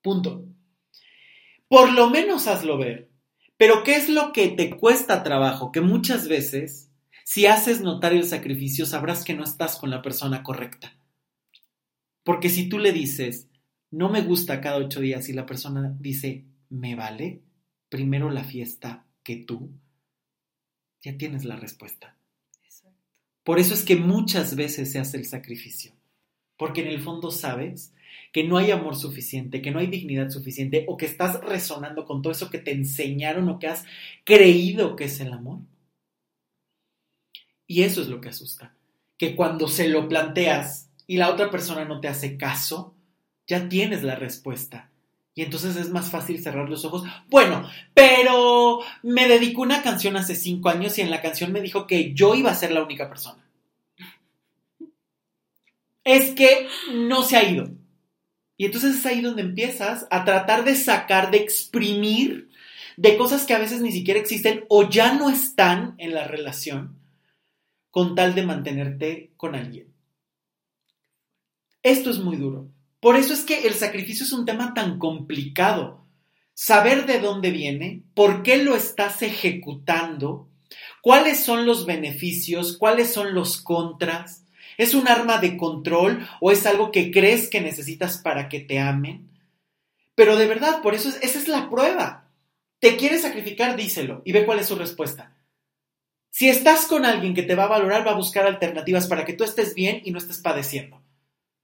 Punto. Por lo menos hazlo ver. Pero ¿qué es lo que te cuesta trabajo? Que muchas veces, si haces notar el sacrificio, sabrás que no estás con la persona correcta. Porque si tú le dices, no me gusta cada ocho días y la persona dice, me vale, primero la fiesta que tú, ya tienes la respuesta. Exacto. Por eso es que muchas veces se hace el sacrificio. Porque en el fondo sabes que no hay amor suficiente, que no hay dignidad suficiente, o que estás resonando con todo eso que te enseñaron o que has creído que es el amor. Y eso es lo que asusta. Que cuando se lo planteas y la otra persona no te hace caso, ya tienes la respuesta. Y entonces es más fácil cerrar los ojos. Bueno, pero me dedicó una canción hace cinco años y en la canción me dijo que yo iba a ser la única persona. Es que no se ha ido. Y entonces es ahí donde empiezas a tratar de sacar, de exprimir de cosas que a veces ni siquiera existen o ya no están en la relación con tal de mantenerte con alguien. Esto es muy duro. Por eso es que el sacrificio es un tema tan complicado. Saber de dónde viene, por qué lo estás ejecutando, cuáles son los beneficios, cuáles son los contras. ¿Es un arma de control o es algo que crees que necesitas para que te amen? Pero de verdad, por eso es- esa es la prueba. ¿Te quieres sacrificar? Díselo y ve cuál es su respuesta. Si estás con alguien que te va a valorar, va a buscar alternativas para que tú estés bien y no estés padeciendo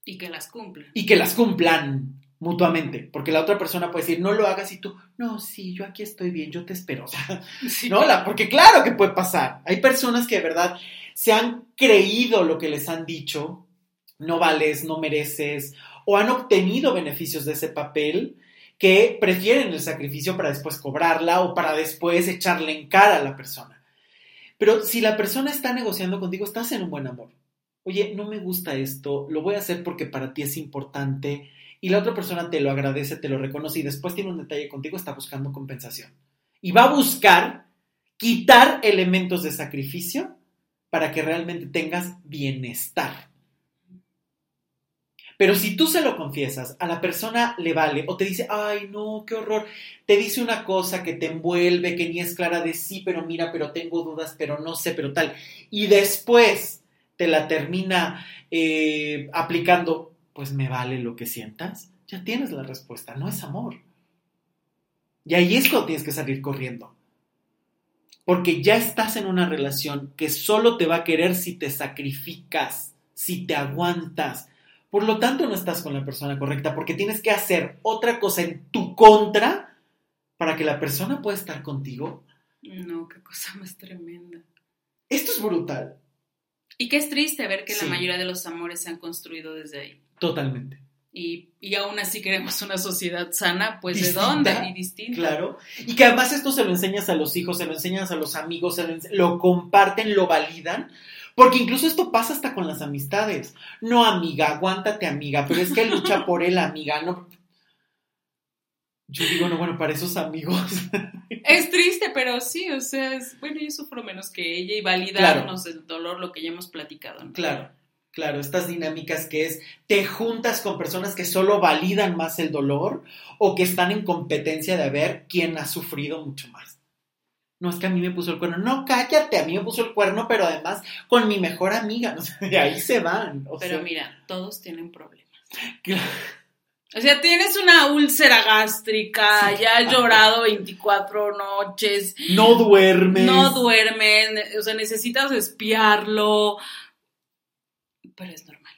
Y que las cumpla. y que las cumplan mutuamente, porque la otra persona puede decir, no lo hagas y tú, no, sí, yo aquí estoy bien, yo te espero. O sea, Sí. no, la, porque claro que puede pasar. Hay personas que de verdad se han creído lo que les han dicho, no vales, no mereces, o han obtenido beneficios de ese papel que prefieren el sacrificio para después cobrarla o para después echarle en cara a la persona. Pero si la persona está negociando contigo, estás en un buen amor. Oye, no me gusta esto, lo voy a hacer porque para ti es importante y la otra persona te lo agradece, te lo reconoce y después tiene un detalle contigo, está buscando compensación. Y va a buscar quitar elementos de sacrificio para que realmente tengas bienestar. Pero si tú se lo confiesas, a la persona le vale o te dice, ay, no, qué horror, te dice una cosa que te envuelve, que ni es clara de sí, pero mira, pero tengo dudas, pero no sé, pero tal, y después te la termina eh, aplicando, pues me vale lo que sientas, ya tienes la respuesta, no es amor. Y ahí es cuando tienes que salir corriendo. Porque ya estás en una relación que solo te va a querer si te sacrificas, si te aguantas. Por lo tanto, no estás con la persona correcta porque tienes que hacer otra cosa en tu contra para que la persona pueda estar contigo. No, qué cosa más tremenda. Esto es brutal. Y que es triste ver que Sí. la mayoría de los amores se han construido desde ahí. Totalmente. Y, y aún así queremos una sociedad sana, pues Distinta, ¿de dónde? Y distinta. Claro. Y que además esto se lo enseñas a los hijos, se lo enseñas a los amigos, se lo, lo comparten, lo validan. Porque incluso esto pasa hasta con las amistades. No, amiga, aguántate, amiga, pero es que lucha por él, amiga. No. Yo digo, no, bueno, para esos amigos. Es triste, pero sí, o sea, es, bueno, yo sufro menos que ella y validarnos el dolor, lo que ya hemos platicado. ¿no? Claro, claro, estas dinámicas que es, te juntas con personas que solo validan más el dolor o que están en competencia de ver quién ha sufrido mucho más. No es que a mí me puso el cuerno, no, cállate, a mí me puso el cuerno, pero además con mi mejor amiga, o sea, de ahí se van. o Pero sea, mira, todos tienen problemas. claro. O sea, tienes una úlcera gástrica, ya has llorado 24 noches, no duermes. no duermen, o sea, necesitas espiarlo, pero es normal.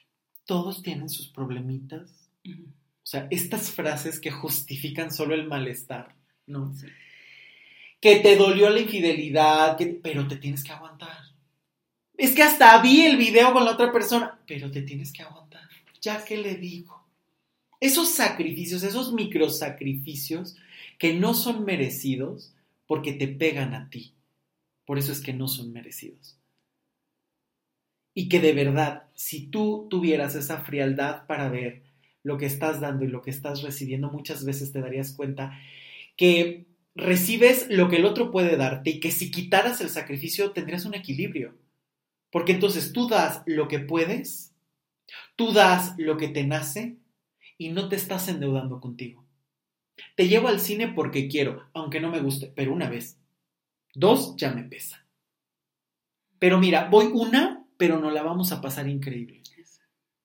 Todos tienen sus problemitas. O sea, estas frases que justifican solo el malestar, ¿no? Sí. Que te dolió la infidelidad, que- pero te tienes que aguantar. Es que hasta vi el video con la otra persona, pero te tienes que aguantar. Ya que le digo. Esos sacrificios, esos microsacrificios que no son merecidos porque te pegan a ti. Por eso es que no son merecidos. Y que de verdad, si tú tuvieras esa frialdad para ver lo que estás dando y lo que estás recibiendo, muchas veces te darías cuenta que recibes lo que el otro puede darte y que si quitaras el sacrificio tendrías un equilibrio. Porque entonces tú das lo que puedes, tú das lo que te nace y no te estás endeudando contigo. Te llevo al cine porque quiero, aunque no me guste, pero una vez. Dos ya me pesa. Pero mira, voy una, pero no la vamos a pasar increíble.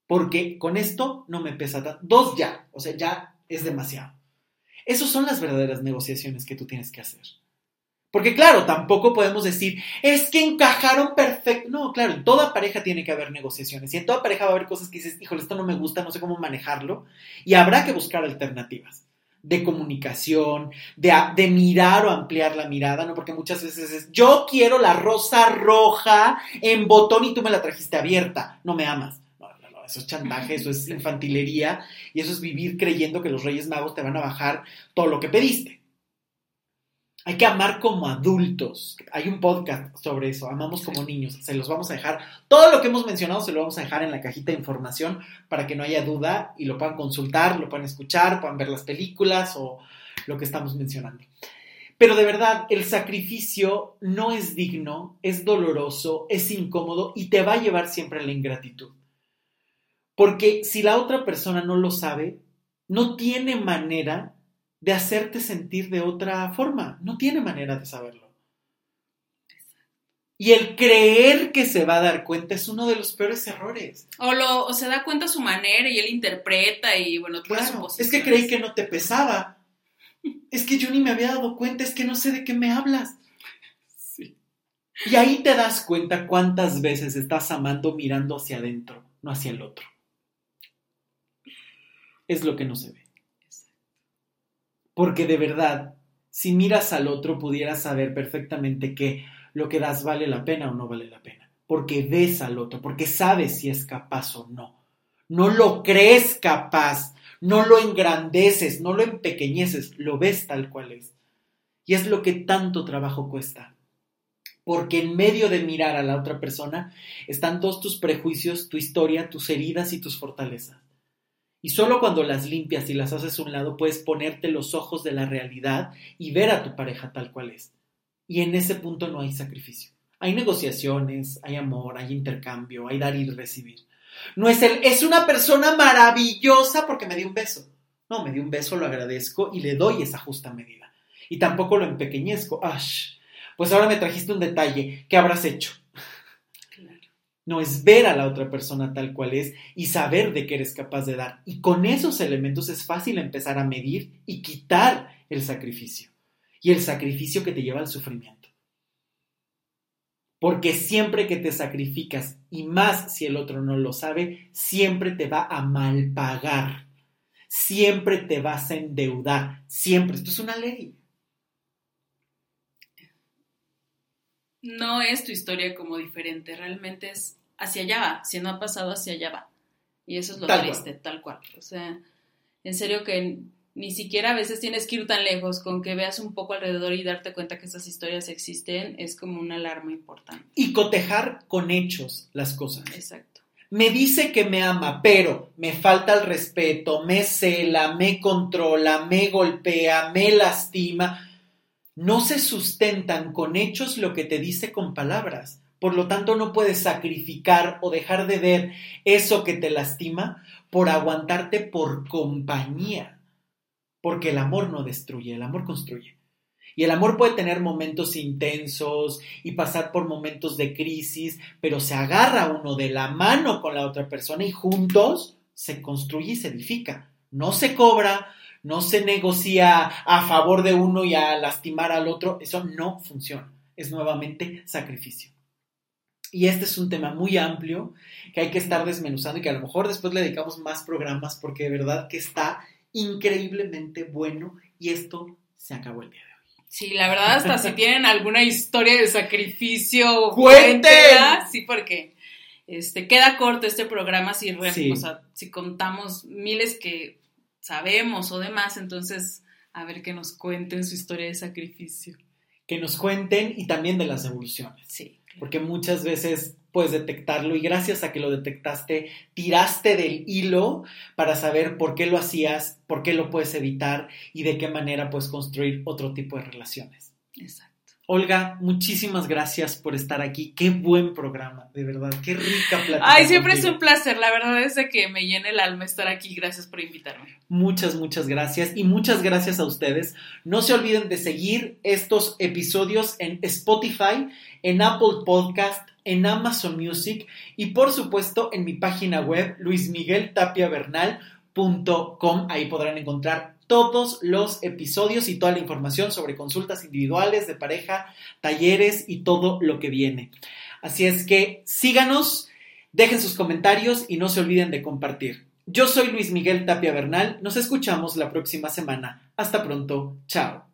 Porque con esto no me pesa. Dos ya, o sea, ya es demasiado. Esas son las verdaderas negociaciones que tú tienes que hacer. Porque claro, tampoco podemos decir, es que encajaron perfecto. No, claro, en toda pareja tiene que haber negociaciones. Y en toda pareja va a haber cosas que dices, híjole, esto no me gusta, no sé cómo manejarlo. Y habrá que buscar alternativas de comunicación, de, mirar o ampliar la mirada, ¿no? Porque muchas veces es, yo quiero la rosa roja en botón y tú me la trajiste abierta. No me amas. No, no, no, eso es chantaje, eso es infantilería y eso es vivir creyendo que los Reyes Magos te van a bajar todo lo que pediste. Hay que amar como adultos. Hay un podcast sobre eso, amamos como niños. Se los vamos a dejar. Todo lo que hemos mencionado se lo vamos a dejar en la cajita de información para que no haya duda y lo puedan consultar, lo puedan escuchar, puedan ver las películas o lo que estamos mencionando. Pero de verdad, el sacrificio no es digno, es doloroso, es incómodo y te va a llevar siempre a la ingratitud. Porque si la otra persona no lo sabe, no tiene manera de hacerte sentir de otra forma. No tiene manera de saberlo. Y el creer que se va a dar cuenta es uno de los peores errores. O, lo, o se da cuenta a su manera y él interpreta y bueno, Claro, es que creí que no te pesaba. Es que yo ni me había dado cuenta, es que no sé de qué me hablas. Sí. Y ahí te das cuenta cuántas veces estás amando mirando hacia adentro, no hacia el otro. Es lo que no se ve. Porque de verdad, si miras al otro, pudieras saber perfectamente que lo que das vale la pena o no vale la pena. Porque ves al otro, porque sabes si es capaz o no. No lo crees capaz, no lo engrandeces, no lo empequeñeces, lo ves tal cual es. Y es lo que tanto trabajo cuesta. Porque en medio de mirar a la otra persona están todos tus prejuicios, tu historia, tus heridas y tus fortalezas. Y solo cuando las limpias y las haces a un lado puedes ponerte los ojos de la realidad y ver a tu pareja tal cual es. Y en ese punto no hay sacrificio. Hay negociaciones, hay amor, hay intercambio, hay dar y recibir. No es el, es una persona maravillosa porque me dio un beso. No, me dio un beso, lo agradezco y le doy esa justa medida. Y tampoco lo empequeñezco. Ash, pues ahora me trajiste un detalle. ¿Qué habrás hecho? No es ver a la otra persona tal cual es y saber de qué eres capaz de dar. Y con esos elementos es fácil empezar a medir y quitar el sacrificio. Y el sacrificio que te lleva al sufrimiento. Porque siempre que te sacrificas, y más si el otro no lo sabe, siempre te va a malpagar. Siempre te vas a endeudar. Siempre. Esto es una ley. No es tu historia como diferente, realmente es hacia allá va, si no ha pasado hacia allá va. Y eso es lo Tal triste, tal cual. O sea, en serio que ni siquiera a veces tienes que ir tan lejos con que veas un poco alrededor y darte cuenta que esas historias existen, es como una alarma importante. Y cotejar con hechos las cosas. Exacto. me dice que me ama, pero me falta el respeto, me cela, me controla, me golpea, me lastima, no se sustentan con hechos lo que te dice con palabras. Por lo tanto, no puedes sacrificar o dejar de ver eso que te lastima por aguantarte por compañía. Porque el amor no destruye, el amor construye. Y el amor puede tener momentos intensos y pasar por momentos de crisis, pero se agarra uno de la mano con la otra persona y juntos se construye y se edifica. No se cobra, no se negocia a favor de uno y a lastimar al otro. Eso no funciona. Es nuevamente sacrificio. Y este es un tema muy amplio que hay que estar desmenuzando y que a lo mejor después le dedicamos más programas porque de verdad que está increíblemente bueno y esto se acabó el día de hoy. Sí, la verdad, hasta si tienen alguna historia de sacrificio, cuéntela. Sí, porque este, queda corto este programa si, si contamos miles que sabemos o demás, entonces a ver que nos cuenten su historia de sacrificio. Que nos cuenten y también de las evoluciones. Sí. Porque muchas veces puedes detectarlo y gracias a que lo detectaste, tiraste del hilo para saber por qué lo hacías, por qué lo puedes evitar y de qué manera puedes construir otro tipo de relaciones. Exacto. Olga, muchísimas gracias por estar aquí. Qué buen programa, de verdad. Qué rica plática. Ay, siempre es un placer. La verdad es de que me llena el alma estar aquí. Gracias por invitarme. Muchas, muchas gracias. Y muchas gracias a ustedes. No se olviden de seguir estos episodios en Spotify, en Apple Podcast, en Amazon Music y por supuesto en mi página web luismigueltapiavernal.com. Ahí podrán encontrar todos los episodios y toda la información sobre consultas individuales de pareja, talleres y todo lo que viene. Así es que síganos, dejen sus comentarios y no se olviden de compartir. Yo soy Luis Miguel Tapia Bernal, nos escuchamos la próxima semana. Hasta pronto, chao.